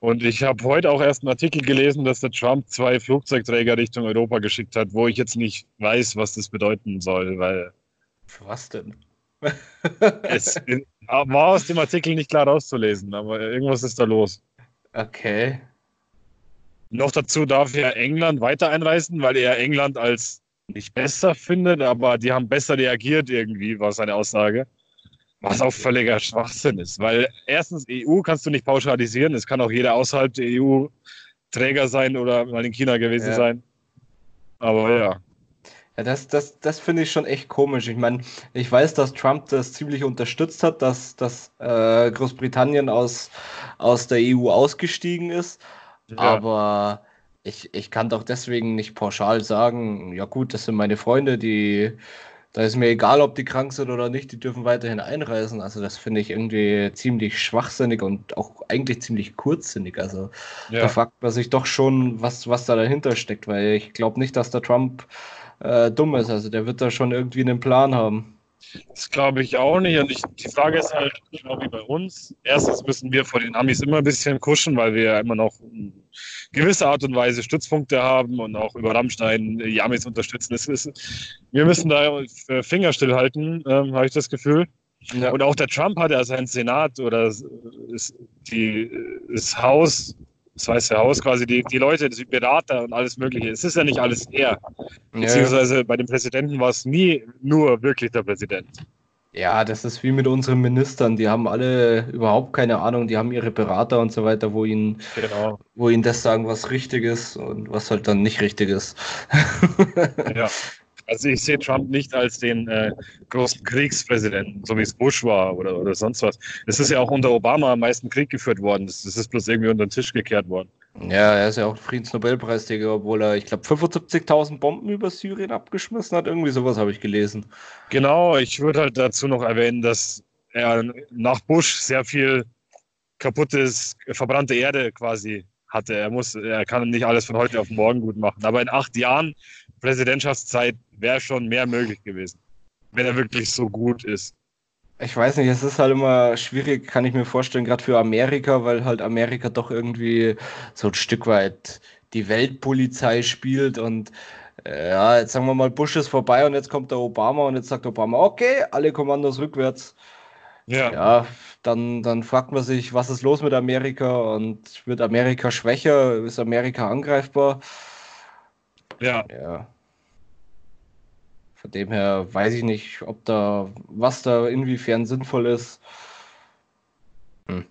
Und ich habe heute auch erst einen Artikel gelesen, dass der Trump zwei Flugzeugträger Richtung Europa geschickt hat, wo ich jetzt nicht weiß, was das bedeuten soll, weil. Für was denn? es war aus dem Artikel nicht klar rauszulesen, aber irgendwas ist da los. Okay. Noch dazu darf ja England weiter einreisen, weil er England als nicht besser findet, aber die haben besser reagiert irgendwie, war seine Aussage. Was auch völliger Schwachsinn ist, weil erstens EU kannst du nicht pauschalisieren, es kann auch jeder außerhalb der EU Träger sein oder mal in China gewesen ja. sein. Aber ja. Ja, das, das, das finde ich schon echt komisch. Ich meine, ich weiß, dass Trump das ziemlich unterstützt hat, dass, dass äh, Großbritannien aus, aus der EU ausgestiegen ist. Ja. Aber ich, ich kann doch deswegen nicht pauschal sagen, ja gut, das sind meine Freunde, die, da ist mir egal, ob die krank sind oder nicht, die dürfen weiterhin einreisen. Also das finde ich irgendwie ziemlich schwachsinnig und auch eigentlich ziemlich kurzsinnig. Also ja. da fragt man sich doch schon, was, was da dahinter steckt, weil ich glaube nicht, dass der Trump äh, dumm ist. Also der wird da schon irgendwie einen Plan haben. Das glaube ich auch nicht. Und ich, die Frage ist halt, genau wie bei uns. Erstens müssen wir vor den Amis immer ein bisschen kuschen, weil wir ja immer noch in gewisser Art und Weise Stützpunkte haben und auch über Rammstein die Amis unterstützen. Ist, wir müssen da Finger stillhalten, ähm, habe ich das Gefühl. Ja. Und auch der Trump hat ja seinen Senat oder die, das Haus das Weiße Haus quasi, die, die Leute, die Berater und alles Mögliche. Es ist ja nicht alles er. Beziehungsweise bei dem Präsidenten war es nie nur wirklich der Präsident. Ja, das ist wie mit unseren Ministern. Die haben alle überhaupt keine Ahnung. Die haben ihre Berater und so weiter, wo ihnen, genau. wo ihnen das sagen, was richtig ist und was halt dann nicht richtig ist. ja. Also ich sehe Trump nicht als den äh, großen Kriegspräsidenten, so wie es Bush war oder, oder sonst was. Es ist ja auch unter Obama am meisten Krieg geführt worden. Das ist bloß irgendwie unter den Tisch gekehrt worden. Ja, er ist ja auch Friedensnobelpreisträger, obwohl er, ich glaube, 75.000 Bomben über Syrien abgeschmissen hat. Irgendwie sowas habe ich gelesen. Genau, ich würde halt dazu noch erwähnen, dass er nach Bush sehr viel kaputtes, verbrannte Erde quasi hatte. Er muss, er kann nicht alles von heute auf morgen gut machen. Aber in acht Jahren Präsidentschaftszeit wäre schon mehr möglich gewesen, wenn er wirklich so gut ist. Ich weiß nicht, es ist halt immer schwierig, kann ich mir vorstellen, gerade für Amerika, weil halt Amerika doch irgendwie so ein Stück weit die Weltpolizei spielt und äh, ja, jetzt sagen wir mal, Bush ist vorbei und jetzt kommt der Obama und jetzt sagt Obama, okay, alle Kommandos rückwärts. Ja. ja, dann, dann fragt man sich, was ist los mit Amerika und wird Amerika schwächer, ist Amerika angreifbar? Ja. ja. Von dem her weiß ich nicht, ob da, was da inwiefern sinnvoll ist. Hm.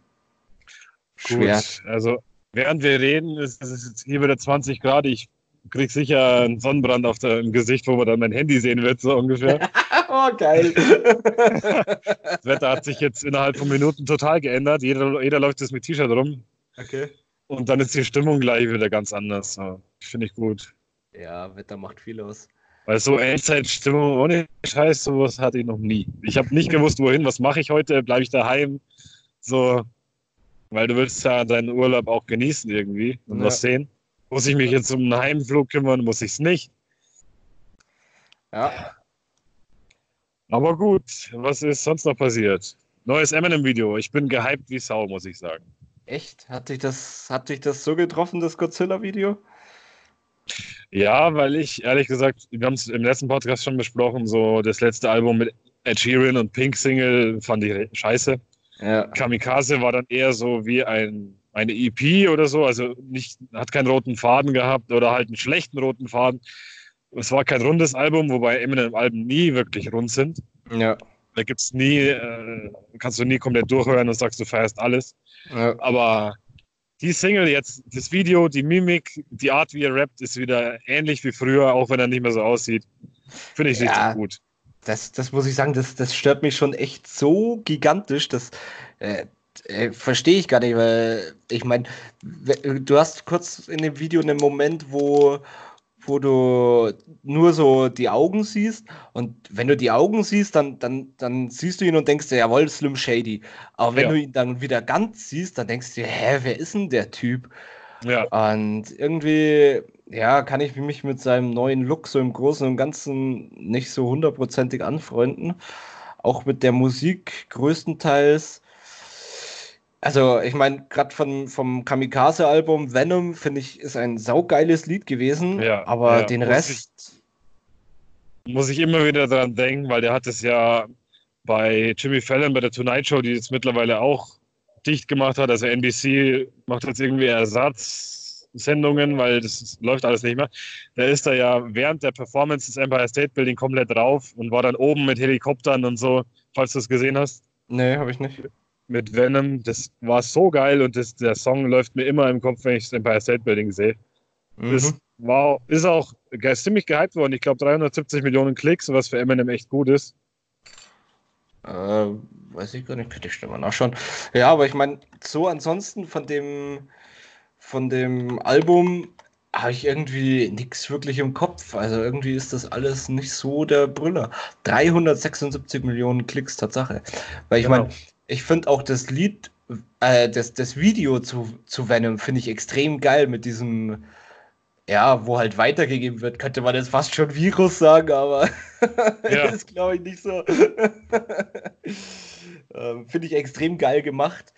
Schwer. Gut, also während wir reden, ist es jetzt hier wieder 20 Grad. Ich krieg sicher einen Sonnenbrand auf dem Gesicht, wo man dann mein Handy sehen wird, so ungefähr. oh, geil. das Wetter hat sich jetzt innerhalb von Minuten total geändert. Jeder, jeder läuft jetzt mit T-Shirt rum. Okay. Und dann ist die Stimmung gleich wieder ganz anders. So. Finde ich gut. Ja, Wetter macht viel aus. Weil so Endzeitstimmung ohne Scheiß, sowas hatte ich noch nie. Ich habe nicht gewusst, wohin, was mache ich heute, bleibe ich daheim. So, weil du willst ja deinen Urlaub auch genießen irgendwie und ja. was sehen. Muss ich mich jetzt um einen Heimflug kümmern, muss ich es nicht. Ja. Aber gut, was ist sonst noch passiert? Neues Eminem-Video. Ich bin gehypt wie Sau, muss ich sagen. Echt? Hat dich das, hat dich das so getroffen, das Godzilla-Video? Ja, weil ich, ehrlich gesagt, wir haben es im letzten Podcast schon besprochen, so das letzte Album mit Ed Sheeran und Pink Single fand ich scheiße. Ja. Kamikaze war dann eher so wie ein, eine EP oder so, also nicht, hat keinen roten Faden gehabt oder halt einen schlechten roten Faden. Es war kein rundes Album, wobei Eminem-Alben nie wirklich rund sind. Ja. Da gibt's nie, äh, kannst du nie komplett durchhören und sagst, du feierst alles. Ja. Aber die Single jetzt, das Video, die Mimik, die Art, wie er rappt, ist wieder ähnlich wie früher, auch wenn er nicht mehr so aussieht. Finde ich ja, richtig gut. Das, das muss ich sagen, das, das stört mich schon echt so gigantisch, dass. Äh, äh, Verstehe ich gar nicht, weil ich meine, du hast kurz in dem Video einen Moment, wo, wo du nur so die Augen siehst. Und wenn du die Augen siehst, dann, dann, dann siehst du ihn und denkst dir, jawohl, Slim Shady. Aber wenn ja. du ihn dann wieder ganz siehst, dann denkst du dir, hä, wer ist denn der Typ? Ja. Und irgendwie, ja, kann ich mich mit seinem neuen Look so im Großen und Ganzen nicht so hundertprozentig anfreunden. Auch mit der Musik größtenteils also, ich meine, gerade vom Kamikaze-Album Venom, finde ich, ist ein saugeiles Lied gewesen. Ja, aber ja, den muss Rest. Ich, muss ich immer wieder dran denken, weil der hat es ja bei Jimmy Fallon, bei der Tonight Show, die jetzt mittlerweile auch dicht gemacht hat. Also, NBC macht jetzt irgendwie Ersatzsendungen, weil das läuft alles nicht mehr. Der ist da ja während der Performance des Empire State Building komplett drauf und war dann oben mit Helikoptern und so, falls du es gesehen hast. Nee, habe ich nicht mit Venom. Das war so geil und das, der Song läuft mir immer im Kopf, wenn ich das Empire State Building sehe. Mhm. Das war, ist auch ziemlich gehypt worden. Ich glaube 370 Millionen Klicks, was für Eminem echt gut ist. Äh, weiß ich gar nicht, könnte ich mal nachschauen. Ja, aber ich meine, so ansonsten von dem, von dem Album habe ich irgendwie nichts wirklich im Kopf. Also irgendwie ist das alles nicht so der Brüller. 376 Millionen Klicks, Tatsache. Weil ich genau. meine, ich finde auch das Lied, äh, das, das Video zu, zu Venom finde ich extrem geil mit diesem, ja, wo halt weitergegeben wird, könnte man jetzt fast schon Virus sagen, aber ja. ist glaube ich nicht so. ähm, finde ich extrem geil gemacht.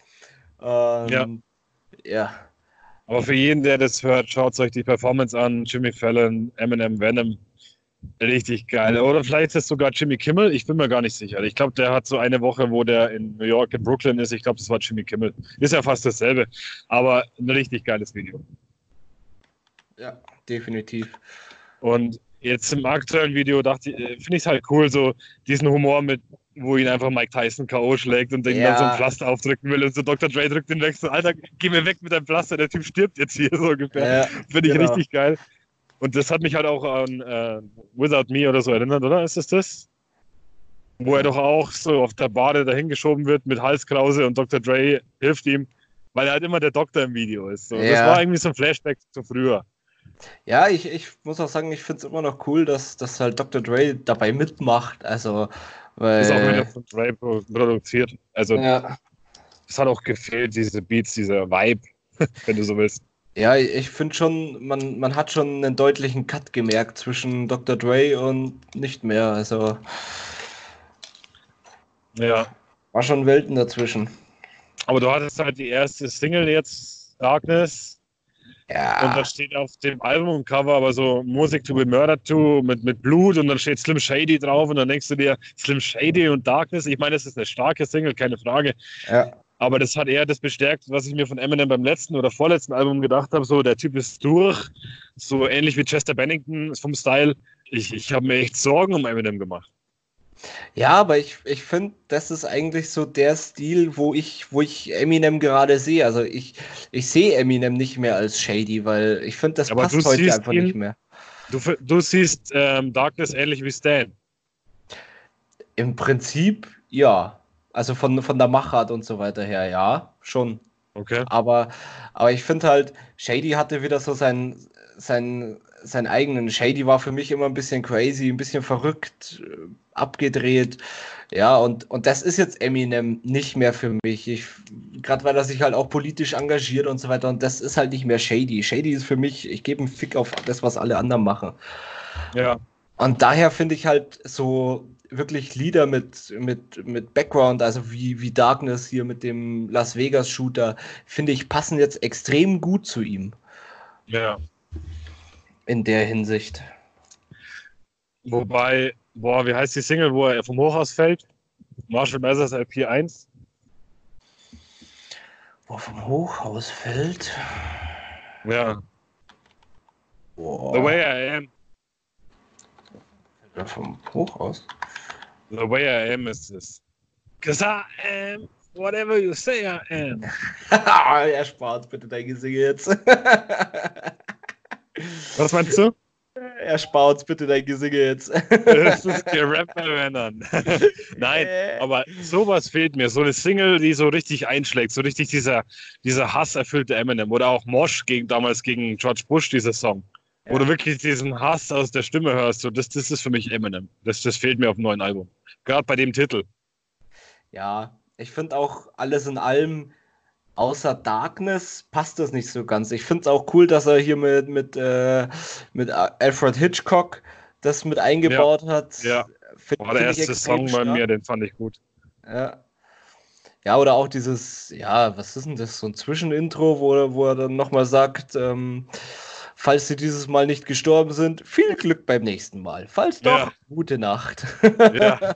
Ähm, ja. Ja. Aber für jeden, der das hört, schaut euch die Performance an. Jimmy Fallon, Eminem, Venom. Richtig geil. Oder vielleicht ist es sogar Jimmy Kimmel. Ich bin mir gar nicht sicher. Ich glaube, der hat so eine Woche, wo der in New York, in Brooklyn ist. Ich glaube, das war Jimmy Kimmel. Ist ja fast dasselbe. Aber ein richtig geiles Video. Ja, definitiv. Und jetzt im aktuellen Video dachte ich, äh, finde ich es halt cool, so diesen Humor mit, wo ihn einfach Mike Tyson K.O. schlägt und den ja. dann so ein Pflaster aufdrücken will und so Dr. Dre drückt den weg. So, Alter, geh mir weg mit deinem Pflaster, der Typ stirbt jetzt hier so ungefähr. Ja, finde ich genau. richtig geil. Und das hat mich halt auch an äh, Without Me oder so erinnert, oder? Ist es das? Wo er doch auch so auf der Bade dahingeschoben wird mit Halskrause und Dr. Dre hilft ihm, weil er halt immer der Doktor im Video ist. So. Ja. Das war irgendwie so ein Flashback zu früher. Ja, ich, ich muss auch sagen, ich finde es immer noch cool, dass, dass halt Dr. Dre dabei mitmacht. Also, weil. Ist auch wieder von Dre produziert. Also, ja. es hat auch gefehlt, diese Beats, dieser Vibe, wenn du so willst. Ja, ich finde schon, man, man hat schon einen deutlichen Cut gemerkt zwischen Dr. Dre und nicht mehr. Also. Ja. War schon Welten dazwischen. Aber du hattest halt die erste Single jetzt, Darkness. Ja. Und da steht auf dem Albumcover aber so Music to be murdered to mit, mit Blut und dann steht Slim Shady drauf und dann denkst du dir, Slim Shady und Darkness. Ich meine, das ist eine starke Single, keine Frage. Ja. Aber das hat eher das bestärkt, was ich mir von Eminem beim letzten oder vorletzten Album gedacht habe. So, der Typ ist durch. So ähnlich wie Chester Bennington vom Style. Ich, ich habe mir echt Sorgen um Eminem gemacht. Ja, aber ich, ich finde, das ist eigentlich so der Stil, wo ich, wo ich Eminem gerade sehe. Also ich, ich sehe Eminem nicht mehr als Shady, weil ich finde, das aber passt heute einfach ihn, nicht mehr. Du, du siehst ähm, Darkness ähnlich wie Stan. Im Prinzip ja. Also von, von der Machart und so weiter her, ja, schon. Okay. Aber, aber ich finde halt, Shady hatte wieder so sein, sein, seinen eigenen. Shady war für mich immer ein bisschen crazy, ein bisschen verrückt, äh, abgedreht. Ja, und, und das ist jetzt Eminem nicht mehr für mich. Gerade weil er sich halt auch politisch engagiert und so weiter. Und das ist halt nicht mehr Shady. Shady ist für mich, ich gebe einen Fick auf das, was alle anderen machen. Ja. Und daher finde ich halt so wirklich Lieder mit, mit, mit Background, also wie, wie Darkness hier mit dem Las Vegas Shooter, finde ich, passen jetzt extrem gut zu ihm. Ja. In der Hinsicht. Wobei, boah, wie heißt die Single, wo er vom Hochhaus fällt? Marshall Mathers LP 1. Wo er vom Hochhaus fällt? Ja. Boah. The Way I Am. Fällt er vom Hochhaus? The Way I Am ist es. Cause I am whatever you say I am. er spart bitte dein Gesinge jetzt. Was meinst du? Er spart bitte dein Gesinge jetzt. Das ist gerappt bei Männern. Nein, aber sowas fehlt mir. So eine Single, die so richtig einschlägt, so richtig dieser, dieser hasserfüllte Eminem. Oder auch Mosh gegen, damals gegen George Bush, dieser Song. Ja. Wo du wirklich diesen Hass aus der Stimme hörst. So, das, das ist für mich Eminem. Das, das fehlt mir auf dem neuen Album. Gerade bei dem Titel. Ja, ich finde auch alles in allem außer Darkness passt das nicht so ganz. Ich finde es auch cool, dass er hier mit, mit, äh, mit Alfred Hitchcock das mit eingebaut ja. hat. Ja, find, war der erste Song stark. bei mir, den fand ich gut. Ja. Ja, oder auch dieses, ja, was ist denn das, so ein Zwischenintro, wo, wo er dann nochmal sagt, ähm, falls Sie dieses Mal nicht gestorben sind, viel Glück beim nächsten Mal. Falls doch, ja. gute Nacht. Ja,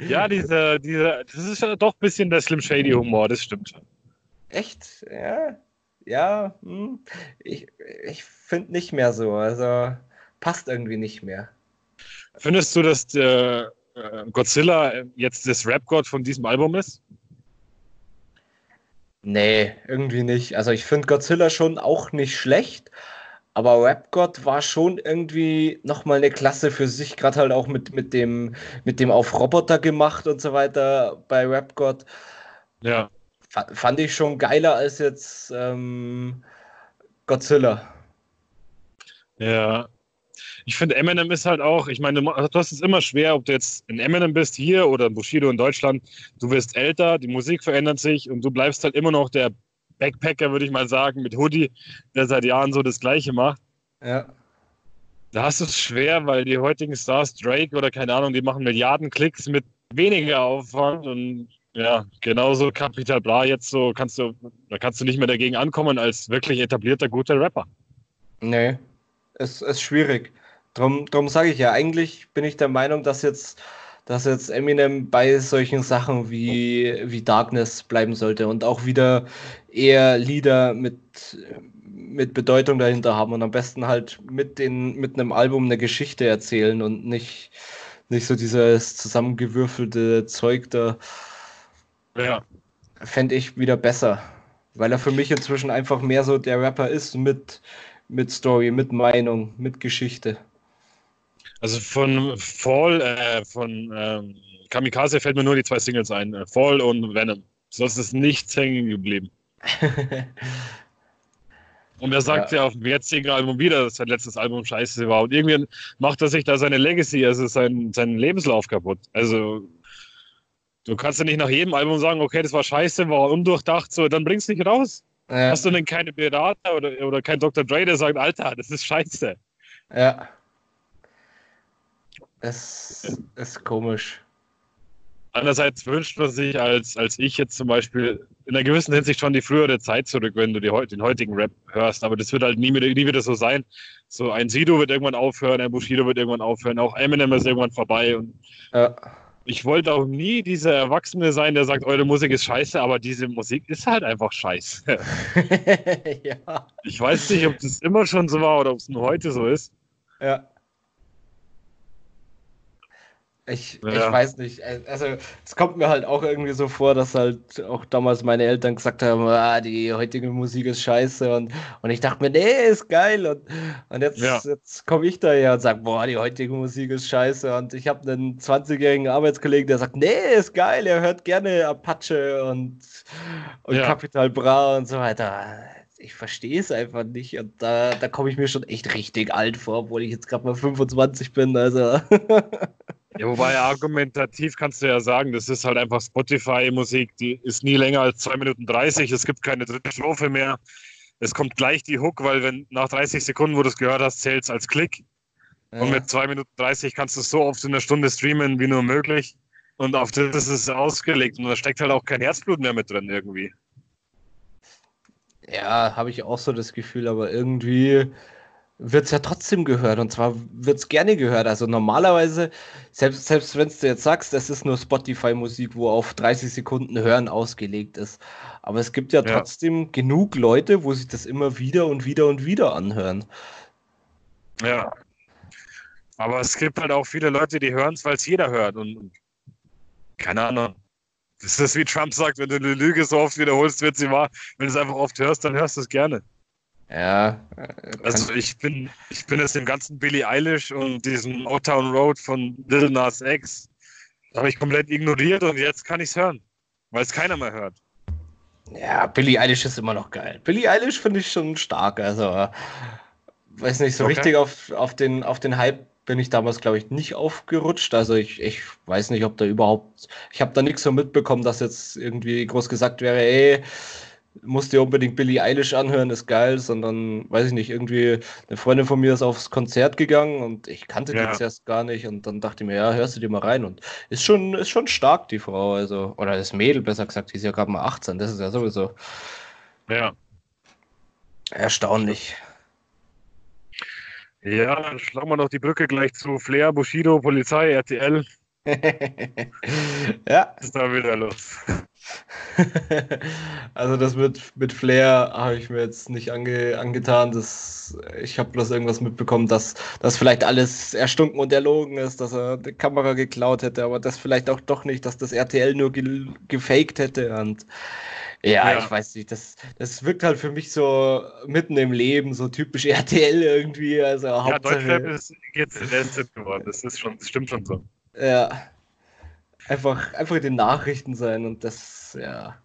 ja diese, diese, das ist ja doch ein bisschen der Slim Shady Humor, das stimmt schon. Echt? Ja. Ja, hm. ich, ich finde nicht mehr so. Also passt irgendwie nicht mehr. Findest du, dass der äh, Godzilla jetzt das Rap-God von diesem Album ist? Nee, irgendwie nicht. Also ich finde Godzilla schon auch nicht schlecht, aber Rap God war schon irgendwie nochmal eine Klasse für sich, gerade halt auch mit, mit, dem, mit dem auf Roboter gemacht und so weiter bei Rap God. Ja. Fand ich schon geiler als jetzt ähm, Godzilla. Ja, ich finde, Eminem ist halt auch, ich meine, du hast es immer schwer, ob du jetzt in Eminem bist hier oder in Bushido in Deutschland. Du wirst älter, die Musik verändert sich und du bleibst halt immer noch der Backpacker, würde ich mal sagen, mit Hoodie, der seit Jahren so das Gleiche macht. Ja. Da hast du es schwer, weil die heutigen Stars, Drake oder keine Ahnung, die machen Milliarden Klicks mit weniger Aufwand und ja, genauso Capital Bra jetzt so kannst du, da kannst du nicht mehr dagegen ankommen als wirklich etablierter guter Rapper. Nee, es ist schwierig. Drum, drum sage ich ja, eigentlich bin ich der Meinung, dass jetzt, dass jetzt Eminem bei solchen Sachen wie, wie Darkness bleiben sollte und auch wieder eher Lieder mit, mit Bedeutung dahinter haben und am besten halt mit, den, mit einem Album eine Geschichte erzählen und nicht, nicht so dieses zusammengewürfelte Zeug da. Ja. Fände ich wieder besser. Weil er für mich inzwischen einfach mehr so der Rapper ist mit, mit Story, mit Meinung, mit Geschichte. Also von Fall, äh, von ähm, Kamikaze fällt mir nur die zwei Singles ein, äh, Fall und Venom. Sonst ist nichts hängen geblieben. und er sagt ja. ja auf dem jetzigen Album wieder, dass sein letztes Album scheiße war. Und irgendwie macht er sich da seine Legacy, also sein, seinen Lebenslauf kaputt. Also du kannst ja nicht nach jedem Album sagen, okay, das war scheiße, war undurchdacht, so, dann bringst du nicht raus. Ja. Hast du denn keine Berater oder, oder kein Dr. Dre, der sagt, Alter, das ist scheiße. Ja. Es ist komisch. Andererseits wünscht man sich als, als ich jetzt zum Beispiel in einer gewissen Hinsicht schon die frühere Zeit zurück, wenn du die, den heutigen Rap hörst. Aber das wird halt nie, nie wieder so sein. So ein Sido wird irgendwann aufhören, ein Bushido wird irgendwann aufhören, auch Eminem ist irgendwann vorbei. Und ja. Ich wollte auch nie dieser Erwachsene sein, der sagt, eure Musik ist scheiße, aber diese Musik ist halt einfach scheiße. ja. Ich weiß nicht, ob das immer schon so war oder ob es nur heute so ist. Ja. Ich, ja. ich weiß nicht. Also, es kommt mir halt auch irgendwie so vor, dass halt auch damals meine Eltern gesagt haben: ah, die heutige Musik ist scheiße. Und, und ich dachte mir, nee, ist geil. Und, und jetzt, ja. jetzt komme ich da her und sage: boah, die heutige Musik ist scheiße. Und ich habe einen 20-jährigen Arbeitskollegen, der sagt: nee, ist geil. Er hört gerne Apache und, und ja. Capital Bra und so weiter. ich verstehe es einfach nicht. Und da, da komme ich mir schon echt richtig alt vor, obwohl ich jetzt gerade mal 25 bin. Also. ja, wobei argumentativ kannst du ja sagen, das ist halt einfach Spotify-Musik, die ist nie länger als 2 Minuten 30. Es gibt keine dritte Strophe mehr. Es kommt gleich die Hook, weil wenn nach 30 Sekunden, wo du es gehört hast, zählt es als Klick. Ja. Und mit 2 Minuten 30 kannst du es so oft in der Stunde streamen wie nur möglich. Und auf das ist es ausgelegt. Und da steckt halt auch kein Herzblut mehr mit drin irgendwie. Ja, habe ich auch so das Gefühl, aber irgendwie wird es ja trotzdem gehört und zwar wird es gerne gehört. Also normalerweise, selbst, selbst wenn du jetzt sagst, das ist nur Spotify-Musik, wo auf 30 Sekunden Hören ausgelegt ist. Aber es gibt ja, ja trotzdem genug Leute, wo sich das immer wieder und wieder und wieder anhören. Ja. Aber es gibt halt auch viele Leute, die hören es, weil es jeder hört. Und keine Ahnung. Das ist wie Trump sagt, wenn du eine Lüge so oft wiederholst, wird sie wahr. Wenn du es einfach oft hörst, dann hörst du es gerne. Ja. Also ich bin, ich bin jetzt dem ganzen Billie Eilish und diesem Old Road von Lil Nas X habe ich komplett ignoriert und jetzt kann ich es hören, weil es keiner mehr hört. Ja, Billie Eilish ist immer noch geil. Billie Eilish finde ich schon stark, also weiß nicht, so okay. richtig auf, auf, den, auf den Hype bin ich damals, glaube ich, nicht aufgerutscht. Also ich, ich weiß nicht, ob da überhaupt, ich habe da nichts so mitbekommen, dass jetzt irgendwie groß gesagt wäre, ey, musst dir unbedingt Billie Eilish anhören, ist geil, sondern, weiß ich nicht, irgendwie eine Freundin von mir ist aufs Konzert gegangen und ich kannte ja. die zuerst gar nicht und dann dachte ich mir, ja, hörst du dir mal rein und ist schon, ist schon stark, die Frau, also, oder das Mädel, besser gesagt, die ist ja gerade mal 18, das ist ja sowieso. Ja. Erstaunlich. Ja, dann schlagen wir noch die Brücke gleich zu Flair, Bushido, Polizei, RTL. ja. Ist da wieder los? also das mit, mit Flair habe ich mir jetzt nicht ange, angetan. Das, ich habe bloß irgendwas mitbekommen, dass das vielleicht alles erstunken und erlogen ist, dass er die Kamera geklaut hätte, aber das vielleicht auch doch nicht, dass das RTL nur ge, gefaked hätte. Und ja, ja, ich weiß nicht, das, das wirkt halt für mich so mitten im Leben, so typisch RTL irgendwie. Also ja, Deutschrap ist jetzt geworden, das ist schon, das stimmt schon so. Ja. Einfach, einfach in den Nachrichten sein und das, ja.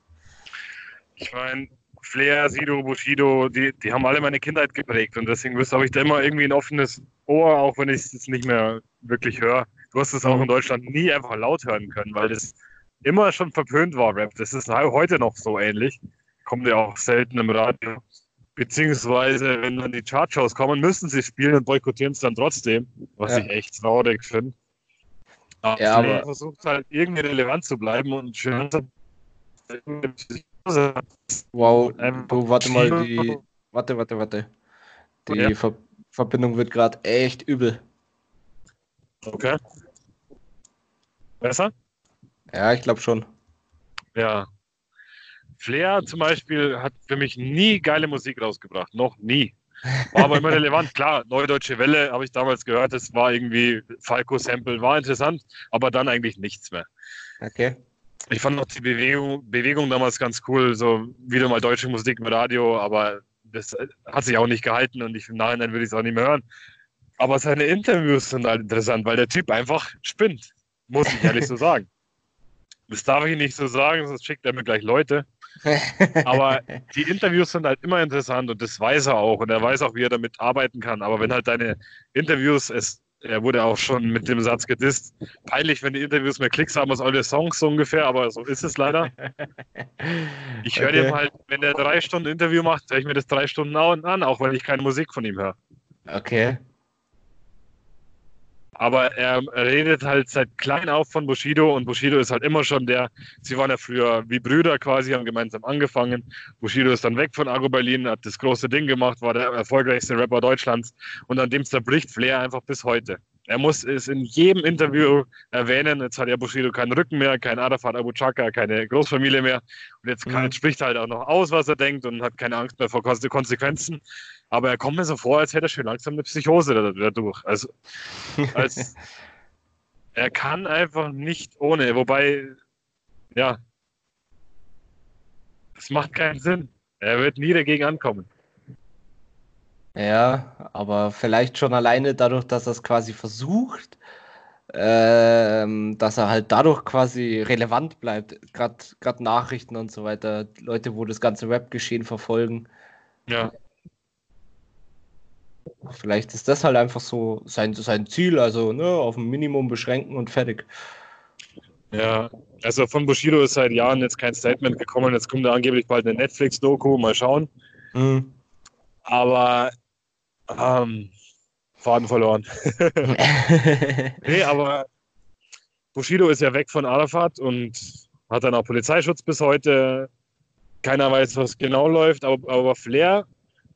Ich meine, Flair, Sido, Bushido, die, die haben alle meine Kindheit geprägt und deswegen habe ich da immer irgendwie ein offenes Ohr, auch wenn ich es jetzt nicht mehr wirklich höre. Du hast es auch in. Deutschland nie einfach laut hören können, weil das immer schon verpönt war, Rap. Das ist heute noch so ähnlich. Kommt ja auch selten im Radio. Beziehungsweise, wenn dann die Chartshows kommen, müssen sie spielen und boykottieren es dann trotzdem, was ja. ich echt traurig finde. Ja, aber versucht halt irgendwie relevant zu bleiben und schön. Wow, du, warte mal, die. Warte, warte, warte. Die ja. Ver Verbindung wird gerade echt übel. Okay. Besser? Ja, ich glaube schon. Ja. Flair zum Beispiel hat für mich nie geile Musik rausgebracht. Noch nie. War aber immer relevant. Klar, Neue Deutsche Welle habe ich damals gehört. Das war irgendwie Falco-Sample, war interessant, aber dann eigentlich nichts mehr. Okay. Ich fand noch die Bewegung, Bewegung damals ganz cool, so wieder mal deutsche Musik im Radio, aber das hat sich auch nicht gehalten und ich, im Nachhinein würde ich es auch nicht mehr hören. Aber seine Interviews sind halt interessant, weil der Typ einfach spinnt, muss ich ehrlich so sagen. Das darf ich nicht so sagen, sonst schickt er mir gleich Leute. Aber die Interviews sind halt immer interessant und das weiß er auch und er weiß auch, wie er damit arbeiten kann. Aber wenn halt deine Interviews, es, er wurde auch schon mit dem Satz gedisst, peinlich, wenn die Interviews mehr Klicks haben als eure Songs so ungefähr, aber so ist es leider. Ich höre okay. dem halt, wenn er drei Stunden Interview macht, höre ich mir das drei Stunden an, auch wenn ich keine Musik von ihm höre. Okay. Aber er redet halt seit klein auf von Bushido und Bushido ist halt immer schon der, sie waren ja früher wie Brüder quasi, haben gemeinsam angefangen. Bushido ist dann weg von Argo Berlin, hat das große Ding gemacht, war der erfolgreichste Rapper Deutschlands und an dem zerbricht Flair einfach bis heute. Er muss es in jedem Interview erwähnen. Jetzt hat ja Bushido keinen Rücken mehr, kein Arafat Abu Chaka, keine Großfamilie mehr. Und jetzt, kann, mhm. spricht er halt auch noch aus, was er denkt und hat keine Angst mehr vor Konsequenzen. Aber er kommt mir so vor, als hätte er schon langsam eine Psychose dadurch. Also, als, er kann einfach nicht ohne. Wobei, ja, das macht keinen Sinn. Er wird nie dagegen ankommen. Ja, aber vielleicht schon alleine dadurch, dass er es quasi versucht, ähm, dass er halt dadurch quasi relevant bleibt. Gerade Nachrichten und so weiter, Leute, wo das ganze Rap-Geschehen verfolgen, Ja. Vielleicht ist das halt einfach so sein, sein Ziel, also ne, auf ein Minimum beschränken und fertig. Ja, also von Bushido ist seit Jahren jetzt kein Statement gekommen. Jetzt kommt da angeblich bald eine Netflix-Doku, mal schauen. Mhm. Aber ähm, Faden verloren. nee, aber Bushido ist ja weg von Arafat und hat dann auch Polizeischutz bis heute. Keiner weiß, was genau läuft, aber, aber Flair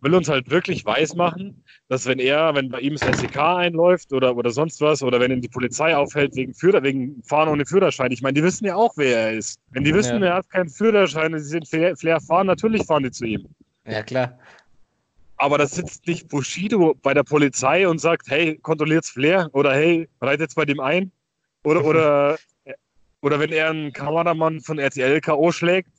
will uns halt wirklich weismachen, dass wenn er, wenn bei ihm das SEK einläuft oder, oder sonst was, oder wenn ihn die Polizei aufhält wegen, Führer, wegen Fahren ohne Führerschein, ich meine, die wissen ja auch, wer er ist. Wenn die wissen, ja. er hat keinen Führerschein und sie sind Flair fahren, natürlich fahren die zu ihm. Ja, klar. Aber da sitzt nicht Bushido bei der Polizei und sagt, hey, kontrolliert's Flair oder hey, reitet bei dem ein. Oder, oder, oder wenn er einen Kameramann von RTL K.O. schlägt,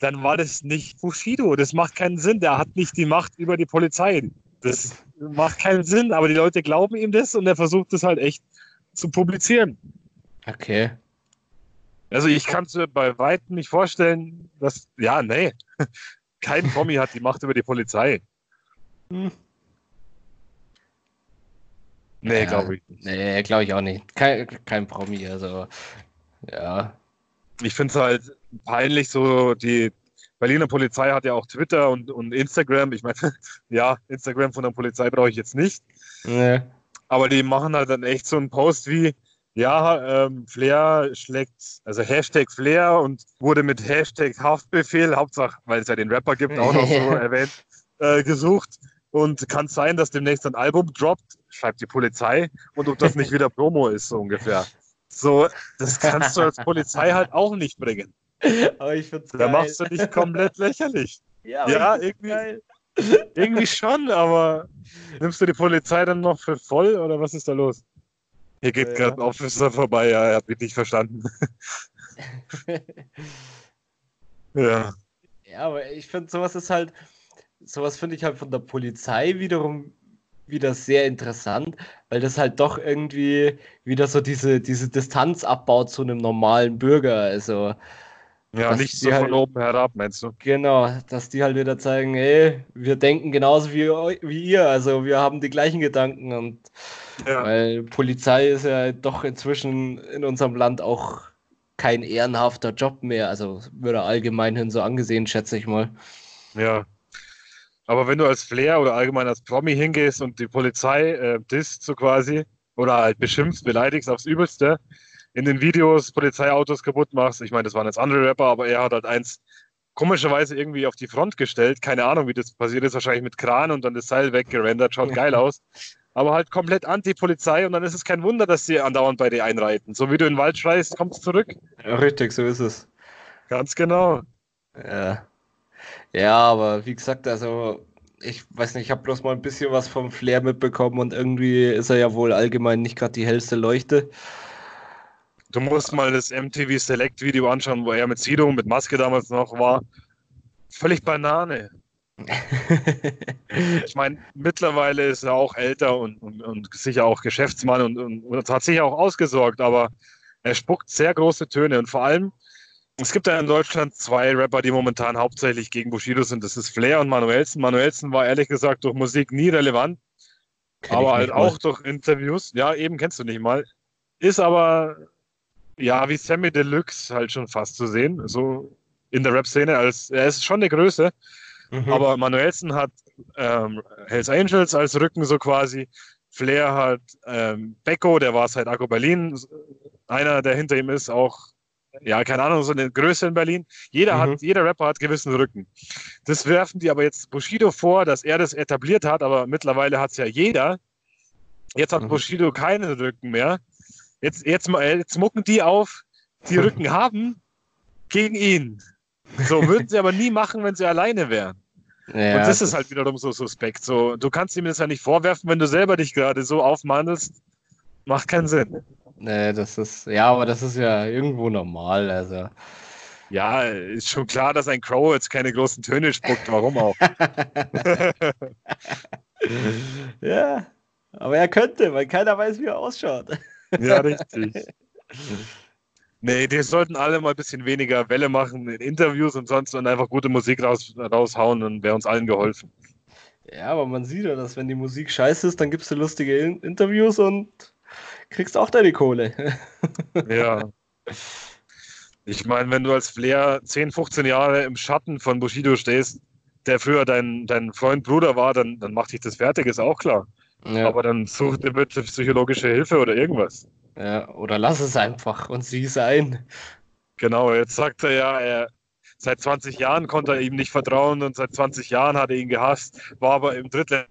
dann war das nicht Bushido. Das macht keinen Sinn. Der hat nicht die Macht über die Polizei. Das macht keinen Sinn, aber die Leute glauben ihm das und er versucht es halt echt zu publizieren. Okay. Also ich kann es mir bei weitem nicht vorstellen, dass, ja, nee, kein Promi hat die Macht über die Polizei. Hm. Nee, Ja, glaube ich nicht. Nee, glaube ich auch nicht. Kein, kein Promi, also ja. Ich finde es halt peinlich, so die Berliner Polizei hat ja auch Twitter und, und Instagram. Ich meine, ja, Instagram von der Polizei brauche ich jetzt nicht. Nee. Aber die machen halt dann echt so einen Post wie, ja, ähm, Flair schlägt, also Hashtag Flair und wurde mit Hashtag Haftbefehl, Hauptsache, weil es ja den Rapper gibt, auch noch so erwähnt, äh, gesucht. Und kann sein, dass demnächst ein Album droppt, schreibt die Polizei, und ob das nicht wieder Promo ist, so ungefähr. So, das kannst du als Polizei halt auch nicht bringen. Aber ich find's Da geil. machst du dich komplett lächerlich. ja, Ja, irgendwie- geil. Irgendwie schon, aber nimmst du die Polizei dann noch für voll oder was ist da los? Hier geht Ja. gerade ein Officer vorbei, ja, er hat mich nicht verstanden. ja. Ja, aber ich finde, sowas ist halt, sowas finde ich halt von der Polizei wiederum wieder sehr interessant, weil das halt doch irgendwie wieder so diese, diese Distanz abbaut zu einem normalen Bürger. Also, Ja, nicht so die von halt- oben herab, meinst du? genau, dass die halt wieder zeigen, ey, wir denken genauso wie, wie ihr, also wir haben die gleichen Gedanken und Ja. weil Polizei ist ja doch inzwischen in unserem Land auch kein ehrenhafter Job mehr, also würde allgemein hin so angesehen, schätze ich mal. ja. Aber wenn du als Flair oder allgemein als Promi hingehst und die Polizei äh, disst so quasi oder halt beschimpfst, beleidigst aufs Übelste, in den Videos Polizeiautos kaputt machst, ich meine, das waren jetzt andere Rapper, aber er hat halt eins komischerweise irgendwie auf die Front gestellt. Keine Ahnung, wie das passiert ist, wahrscheinlich mit Kran und dann das Seil weggerendert, schaut geil aus. Aber halt komplett Anti-Polizei und dann ist es kein Wunder, dass sie andauernd bei dir einreiten. So wie du in den Wald schreist, kommst zurück. Ja, richtig, so ist es. Ganz genau. Ja. Ja, aber wie gesagt, also ich weiß nicht, ich habe bloß mal ein bisschen was vom Flair mitbekommen und irgendwie ist er ja wohl allgemein nicht gerade die hellste Leuchte. Du musst mal das MTV Select Video anschauen, wo er mit Sido, mit Maske damals noch war. Völlig Banane. Ich meine, mittlerweile ist er auch älter und, und, und sicher auch Geschäftsmann und, und, und hat sicher auch ausgesorgt, aber er spuckt sehr große Töne und vor allem, es gibt ja in Deutschland zwei Rapper, die momentan hauptsächlich gegen Bushido sind. Das ist Flair und Manuelsen. Manuelsen war ehrlich gesagt durch Musik nie relevant, Kenn aber halt nicht mal. auch durch Interviews. Ja, eben kennst du nicht mal. Ist aber, ja, wie Sammy Deluxe halt schon fast zu sehen, so in der Rap-Szene. als Er ist schon eine Größe, Mhm. aber Manuelsen hat ähm, Hells Angels als Rücken so quasi. Flair hat ähm, Becco, der war seit Akku Berlin, einer, der hinter ihm ist, auch, ja, keine Ahnung, so eine Größe in Berlin. Jeder, Mhm. hat, jeder Rapper hat gewissen Rücken. Das werfen die aber jetzt Bushido vor, dass er das etabliert hat, aber mittlerweile hat es ja jeder. Jetzt hat Mhm. Bushido keinen Rücken mehr. Jetzt, jetzt, mal- jetzt mucken die auf, die Rücken haben, gegen ihn. So würden sie aber nie machen, wenn sie alleine wären. Ja, Und das ist halt wiederum so suspekt. So, du kannst ihm das ja nicht vorwerfen, wenn du selber dich gerade so aufmandelst. Macht keinen Sinn. Nee, das ist, ja, aber das ist ja irgendwo normal. Also. Ja, ist schon klar, dass ein Crow jetzt keine großen Töne spuckt. Warum auch? ja, aber er könnte, weil keiner weiß, wie er ausschaut. Ja, richtig. Nee, die sollten alle mal ein bisschen weniger Welle machen in Interviews und sonst und einfach gute Musik raus, raushauen und wäre uns allen geholfen. Ja, aber man sieht ja, dass wenn die Musik scheiße ist, dann gibst du lustige In Interviews und kriegst auch deine Kohle. ja. Ich meine, wenn du als Flair 10, 15 Jahre im Schatten von Bushido stehst, der früher dein, dein Freund, Bruder war, dann, dann macht dich das fertig, ist auch klar. Ja. Aber dann such dir bitte psychologische Hilfe oder irgendwas. Ja, oder lass es einfach und sieh es ein. Genau, jetzt sagt er ja, er, seit 20 Jahren konnte er ihm nicht vertrauen und seit 20 Jahren hat er ihn gehasst, war aber im drittletzten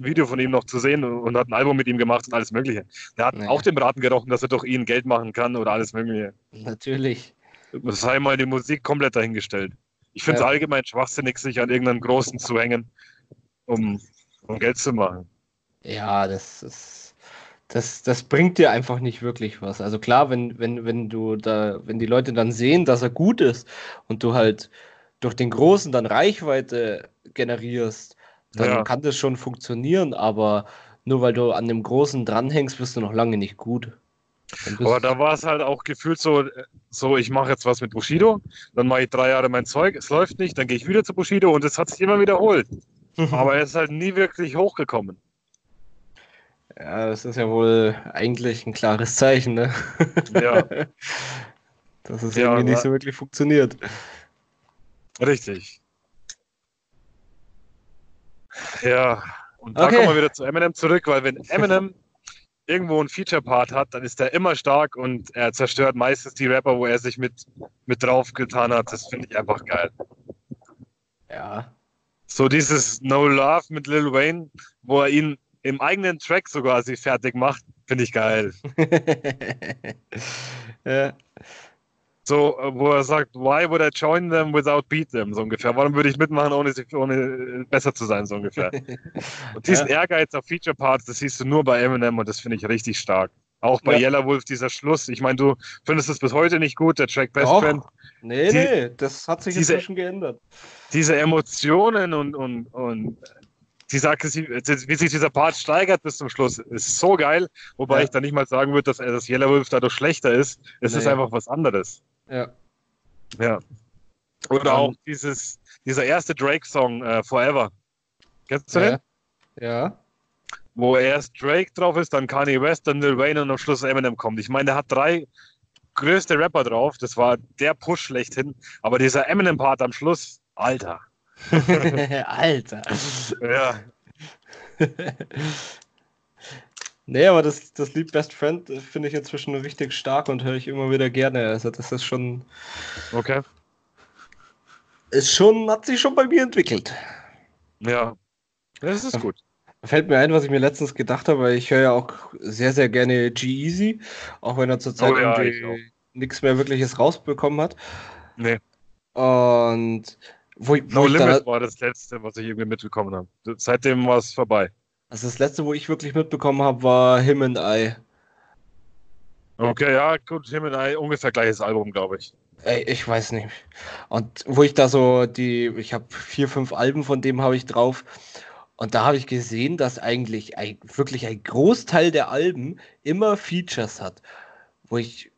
Video von ihm noch zu sehen und hat ein Album mit ihm gemacht und alles Mögliche. Der hat nee. auch dem Braten gerochen, dass er durch ihn Geld machen kann oder alles Mögliche. Natürlich. Das sei mal die Musik komplett dahingestellt. Ich finde es ja. allgemein schwachsinnig, sich an irgendeinen Großen zu hängen, um, um Geld zu machen. Ja, das ist das, das bringt dir einfach nicht wirklich was. Also klar, wenn, wenn, wenn du da, wenn die Leute dann sehen, dass er gut ist und du halt durch den Großen dann Reichweite generierst, dann ja. kann das schon funktionieren, aber nur weil du an dem Großen dranhängst, bist du noch lange nicht gut. Aber da war es halt auch gefühlt so, so ich mache jetzt was mit Bushido, dann mache ich drei Jahre mein Zeug, es läuft nicht, dann gehe ich wieder zu Bushido und es hat sich immer wiederholt. Aber er ist halt nie wirklich hochgekommen. Ja, das ist ja wohl eigentlich ein klares Zeichen, ne? Ja. Dass es ja, irgendwie nicht so wirklich funktioniert. Richtig. Ja, und da okay. kommen wir wieder zu Eminem zurück, weil wenn Eminem irgendwo einen Feature-Part hat, dann ist er immer stark und er zerstört meistens die Rapper, wo er sich mit, mit drauf getan hat. Das finde ich einfach geil. Ja. So dieses No Love mit Lil Wayne, wo er ihn im eigenen Track sogar sich fertig macht, finde ich geil. ja. So, äh, wo er sagt, why would I join them without beat them, so ungefähr. Warum würde ich mitmachen, ohne, ohne äh, besser zu sein, so ungefähr. und diesen ja. Ehrgeiz auf Feature Parts, das siehst du nur bei Eminem und das finde ich richtig stark. Auch bei ja. Yellow Wolf, dieser Schluss. Ich meine, du findest es bis heute nicht gut, der Track Best Doch. Friend. Nee, die, nee, das hat sich diese, inzwischen geändert. Diese Emotionen und, und, und diese Aggressiv wie sich dieser Part steigert bis zum Schluss, ist so geil. Wobei ja. ich da nicht mal sagen würde, dass er das Yellow Wolf dadurch schlechter ist. Es nee. ist einfach was anderes. Ja. Ja. Oder um, auch dieses, dieser erste Drake-Song, uh, Forever. Kennst du ja. den? Ja. Wo erst Drake drauf ist, dann Kanye West, dann Lil Wayne und am Schluss Eminem kommt. Ich meine, der hat drei größte Rapper drauf. Das war der Push schlechthin. Aber dieser Eminem-Part am Schluss, Alter. Alter. Ja. nee, aber das, das Lied Best Friend finde ich inzwischen richtig stark und höre ich immer wieder gerne. Also das ist schon. Okay. Ist schon, hat sich schon bei mir entwickelt. Ja. Das ist gut. Fällt mir ein, was ich mir letztens gedacht habe, weil ich höre ja auch sehr, sehr gerne G-Easy, auch wenn er zurzeit oh, ja, nichts mehr wirkliches rausbekommen hat. Nee. Und wo, wo no Limit da, war das letzte, was ich irgendwie mitbekommen habe. Seitdem war es vorbei. Also das letzte, wo ich wirklich mitbekommen habe, war Him and I. Okay, ja, gut, Him and I, ungefähr gleiches Album, glaube ich. Ey, ich weiß nicht. Und wo ich da so die, ich habe vier, fünf Alben von dem habe ich drauf. Und da habe ich gesehen, dass eigentlich ein, wirklich ein Großteil der Alben immer Features hat. Wo ich,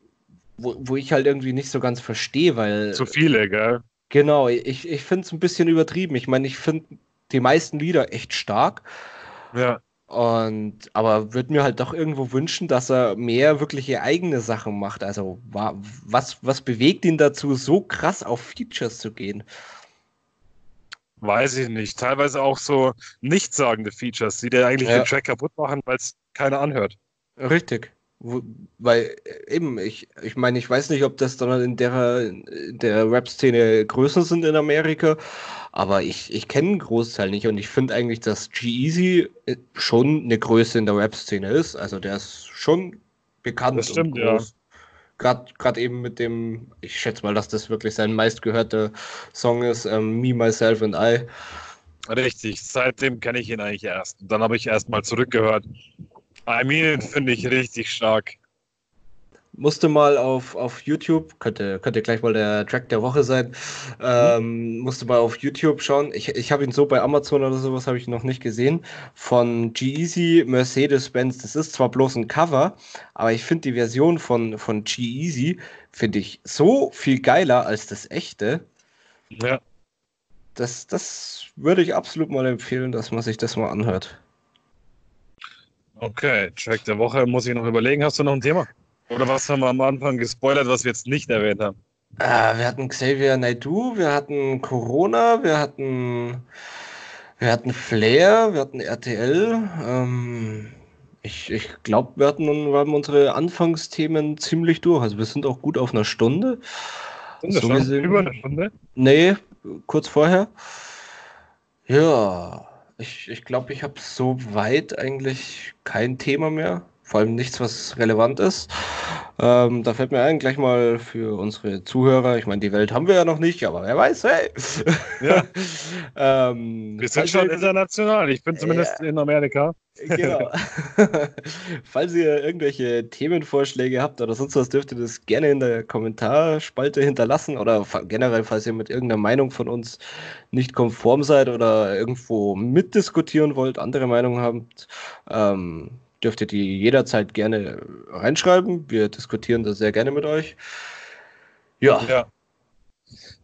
wo, wo ich halt irgendwie nicht so ganz verstehe, weil. Zu viele, gell? Genau, ich, ich finde es ein bisschen übertrieben. Ich meine, ich finde die meisten Lieder echt stark. Ja. Und aber würde mir halt doch irgendwo wünschen, dass er mehr wirkliche eigene Sachen macht. Also was, was bewegt ihn dazu, so krass auf Features zu gehen? Weiß ich nicht. Teilweise auch so nichtssagende Features, die dir eigentlich ja. den Track kaputt machen, weil es keiner anhört. Richtig. Wo, weil äh, eben, ich, ich meine, ich weiß nicht, ob das dann in der, in der Rap-Szene Größen sind in Amerika, aber ich, ich kenne einen Großteil nicht und ich finde eigentlich, dass G-Eazy äh, schon eine Größe in der Rap-Szene ist. Also der ist schon bekannt. Das stimmt, ja. Gerade eben mit dem, ich schätze mal, dass das wirklich sein meistgehörter Song ist, ähm, Me, Myself and I. Richtig, seitdem kenne ich ihn eigentlich erst. Dann habe ich erst mal zurückgehört I mean, finde ich richtig stark. musste mal auf, auf YouTube, könnte, könnte gleich mal der Track der Woche sein, ähm, musste mal auf YouTube schauen. Ich, ich habe ihn so bei Amazon oder sowas habe ich noch nicht gesehen. Von G-Eazy Mercedes-Benz. Das ist zwar bloß ein Cover, aber ich finde die Version von, von G-Eazy finde ich so viel geiler als das echte. Ja. Das, das würde ich absolut mal empfehlen, dass man sich das mal anhört. Okay, Track der Woche muss ich noch überlegen. Hast du noch ein Thema? Oder was haben wir am Anfang gespoilert, was wir jetzt nicht erwähnt haben? Äh, wir hatten Xavier Naidoo, wir hatten Corona, wir hatten, wir hatten Flair, wir hatten RTL. Ähm, ich ich glaube, wir hatten wir haben unsere Anfangsthemen ziemlich durch. Also wir sind auch gut auf einer Stunde. Sind So schon über eine Stunde? Nee, kurz vorher. Ja, ich, ich glaube, ich habe soweit eigentlich kein Thema mehr. Vor allem nichts, was relevant ist. Ähm, da fällt mir ein, gleich mal für unsere Zuhörer. Ich meine, die Welt haben wir ja noch nicht, aber wer weiß, hey. Ja. ähm, Wir sind schon ihr- international. Ich bin zumindest in Amerika. Genau. Falls ihr irgendwelche Themenvorschläge habt oder sonst was, dürft ihr das gerne in der Kommentarspalte hinterlassen oder generell, falls ihr mit irgendeiner Meinung von uns nicht konform seid oder irgendwo mitdiskutieren wollt, andere Meinungen habt, ähm, dürft ihr die jederzeit gerne reinschreiben. Wir diskutieren das sehr gerne mit euch. Ja, Ja.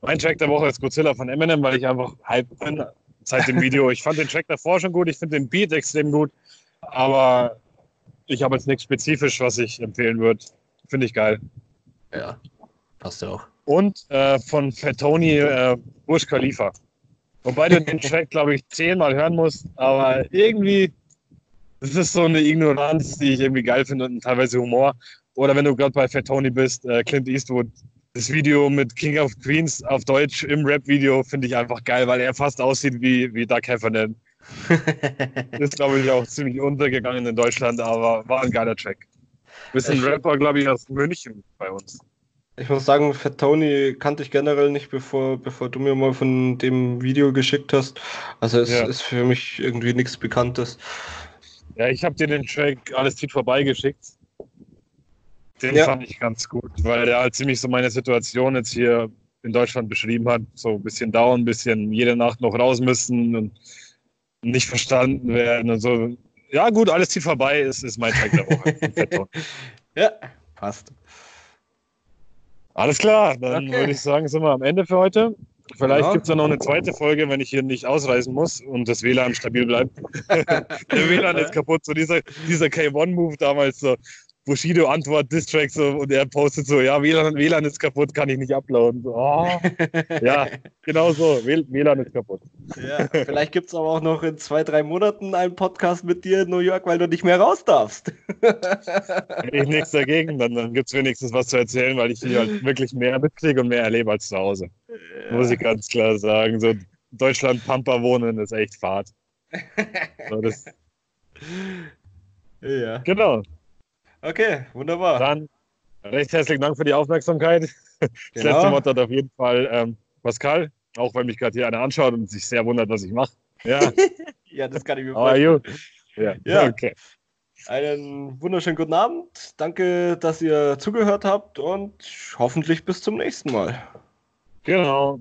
Mein Track der Woche ist Godzilla von Eminem, weil ich einfach hype bin seit dem Video. Ich fand den Track davor schon gut, ich finde den Beat extrem gut, aber ich habe jetzt nichts spezifisch, was ich empfehlen würde. Finde ich geil. ja, passt ja auch. Und äh, von Fat Tony äh, Burj Khalifa. Wobei du den Track, glaube ich, zehnmal hören musst, aber irgendwie, das ist so eine Ignoranz, die ich irgendwie geil finde und teilweise Humor. Oder wenn du gerade bei Fat Tony bist, äh, Clint Eastwood, das Video mit King of Queens auf Deutsch im Rap-Video finde ich einfach geil, weil er fast aussieht wie, wie Doug Heffernan. Ist, glaube ich, auch ziemlich untergegangen in Deutschland, aber war ein geiler Track. Bist ein Rapper, glaube ich, aus München bei uns. Ich muss sagen, Fat Tony kannte ich generell nicht, bevor, bevor du mir mal von dem Video geschickt hast. Also es Ja. ist für mich irgendwie nichts Bekanntes. Ja, ich habe dir den Track Alles zieht vorbei geschickt. Den Ja. fand ich ganz gut, weil der halt ziemlich so meine Situation jetzt hier in Deutschland beschrieben hat. So ein bisschen down, ein bisschen jede Nacht noch raus müssen und nicht verstanden werden und so. Ja, gut, alles zieht vorbei, ist, ist mein Track der Woche. Ja, passt. Alles klar, dann Okay. würde ich sagen, sind wir am Ende für heute. Vielleicht Ja. gibt es ja noch eine zweite Folge, wenn ich hier nicht ausreisen muss und das WLAN stabil bleibt. Der WLAN ist kaputt. So dieser, dieser K1-Move damals, so Bushido Antwort, Distrack so und er postet so, ja, WLAN, WLAN ist kaputt, kann ich nicht uploaden. So, oh, ja, genau so, WLAN ist kaputt. Ja, vielleicht gibt es aber auch noch in zwei, drei Monaten einen Podcast mit dir in New York, weil du nicht mehr raus darfst. Hätte ich nichts dagegen, dann, dann gibt es wenigstens was zu erzählen, weil ich hier halt wirklich mehr mitkriege und mehr erlebe als zu Hause. Muss ich ganz klar sagen. So Deutschland Pampa wohnen ist echt Fahrt. So, das, Ja. genau. Okay, wunderbar. Dann recht herzlichen Dank für die Aufmerksamkeit. Das letzte Genau. Wort hat auf jeden Fall ähm, Pascal, auch wenn mich gerade hier einer anschaut und sich sehr wundert, was ich mache. Ja, Ja, das kann ich mir vorstellen. Ja, Ja. okay. Einen wunderschönen guten Abend. Danke, dass ihr zugehört habt und hoffentlich bis zum nächsten Mal. Genau.